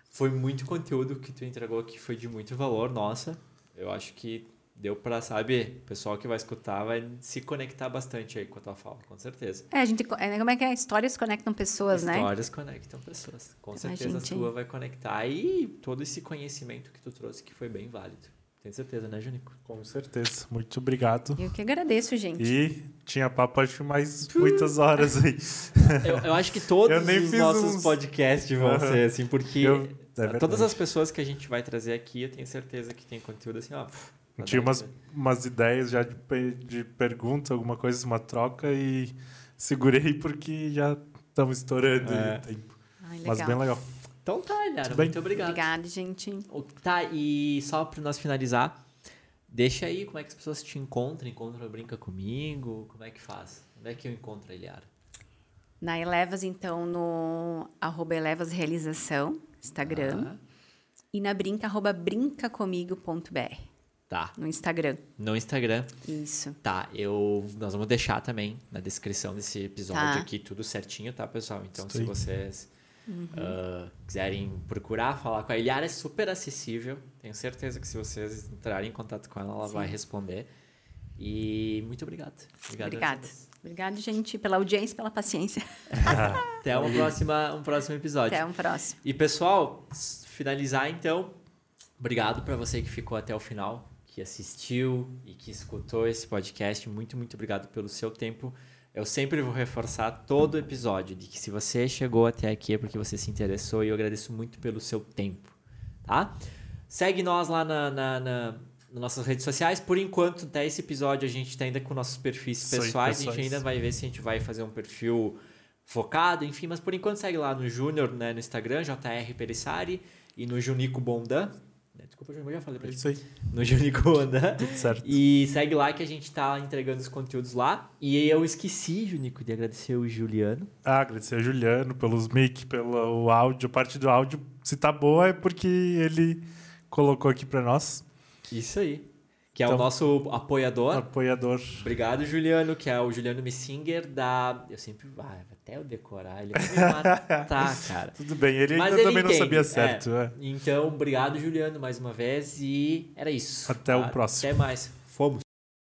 Foi muito conteúdo que tu entregou aqui, foi de muito valor, nossa. Eu acho que deu pra, sabe, o pessoal que vai escutar vai se conectar bastante aí com a tua fala, com certeza. É, a gente, é, como é que é? Histórias conectam pessoas, né? Histórias conectam pessoas. Com certeza gente- a tua vai conectar. E todo esse conhecimento que tu trouxe que foi bem válido. Tenho certeza, né, Junico? Com certeza. Muito obrigado. Eu que agradeço, gente. E tinha papo, acho mais muitas horas aí. Eu, eu acho que todos os nossos uns- podcasts vão Aham. ser assim, porque Eu- é todas as pessoas que a gente vai trazer aqui, eu tenho certeza que tem conteúdo assim, ó. Tinha umas, umas ideias já de, de pergunta, alguma coisa, uma troca e segurei porque já estamos estourando É. o tempo. Ai, Mas bem legal. Então tá, bem? muito obrigado. Obrigada, gente. Tá, e só para nós finalizar, Deixa aí como é que as pessoas te encontram, encontram Brinca Comigo, como é que faz? Onde é que eu encontro a Eliara? Na Elevas, então, no arroba Elevas Realização, Instagram. Ah, E na Brinca, arroba brincacomigo.br, tá. no Instagram. No Instagram. Isso. Tá, eu, nós vamos deixar também na descrição desse episódio Tá. aqui tudo certinho, tá, pessoal? Então, Isso se aí. vocês Uhum. ah, quiserem procurar, falar com a Eliara, é super acessível. Tenho certeza que se vocês entrarem em contato com ela, ela vai responder. E muito obrigado. Obrigado. Obrigada. Obrigada, gente, pela audiência pela paciência. Até uma próxima, um próximo episódio. Até um próximo. E pessoal, finalizar então. Obrigado para você que ficou até o final, que assistiu e que escutou esse podcast. Muito, muito obrigado pelo seu tempo. Eu sempre vou reforçar todo episódio de que se você chegou até aqui é porque você se interessou e eu agradeço muito pelo seu tempo, tá? Segue nós lá na, na- na- nas nossas redes sociais. Por enquanto, até esse episódio, a gente está ainda com nossos perfis pessoais. A gente ainda vai ver se a gente vai fazer um perfil focado, enfim. Mas por enquanto, segue lá no Júnior, né, no Instagram, JR Perissari, e no Junico Bondan. Né, Desculpa, eu já falei É pra ti. isso aí. No Junico Bondan. Tudo certo. E segue lá que a gente tá entregando os conteúdos lá. E eu esqueci, Junico, de agradecer o Juliano. Ah, agradecer a Juliano pelos mic, pelo áudio. A parte do áudio, se tá boa, é porque ele colocou aqui pra nós. Isso aí. Que é o Então- nosso apoiador. Apoiador. Obrigado, Juliano, que é o Juliano Missinger da. Eu sempre. Ah, até eu decorar, ele vai me matar, cara. Tudo bem, ele Mas ainda ele também não entende, sabia certo. é. é. Então, obrigado, Juliano, mais uma vez. E era isso. Até o próximo. Até mais. Fomos.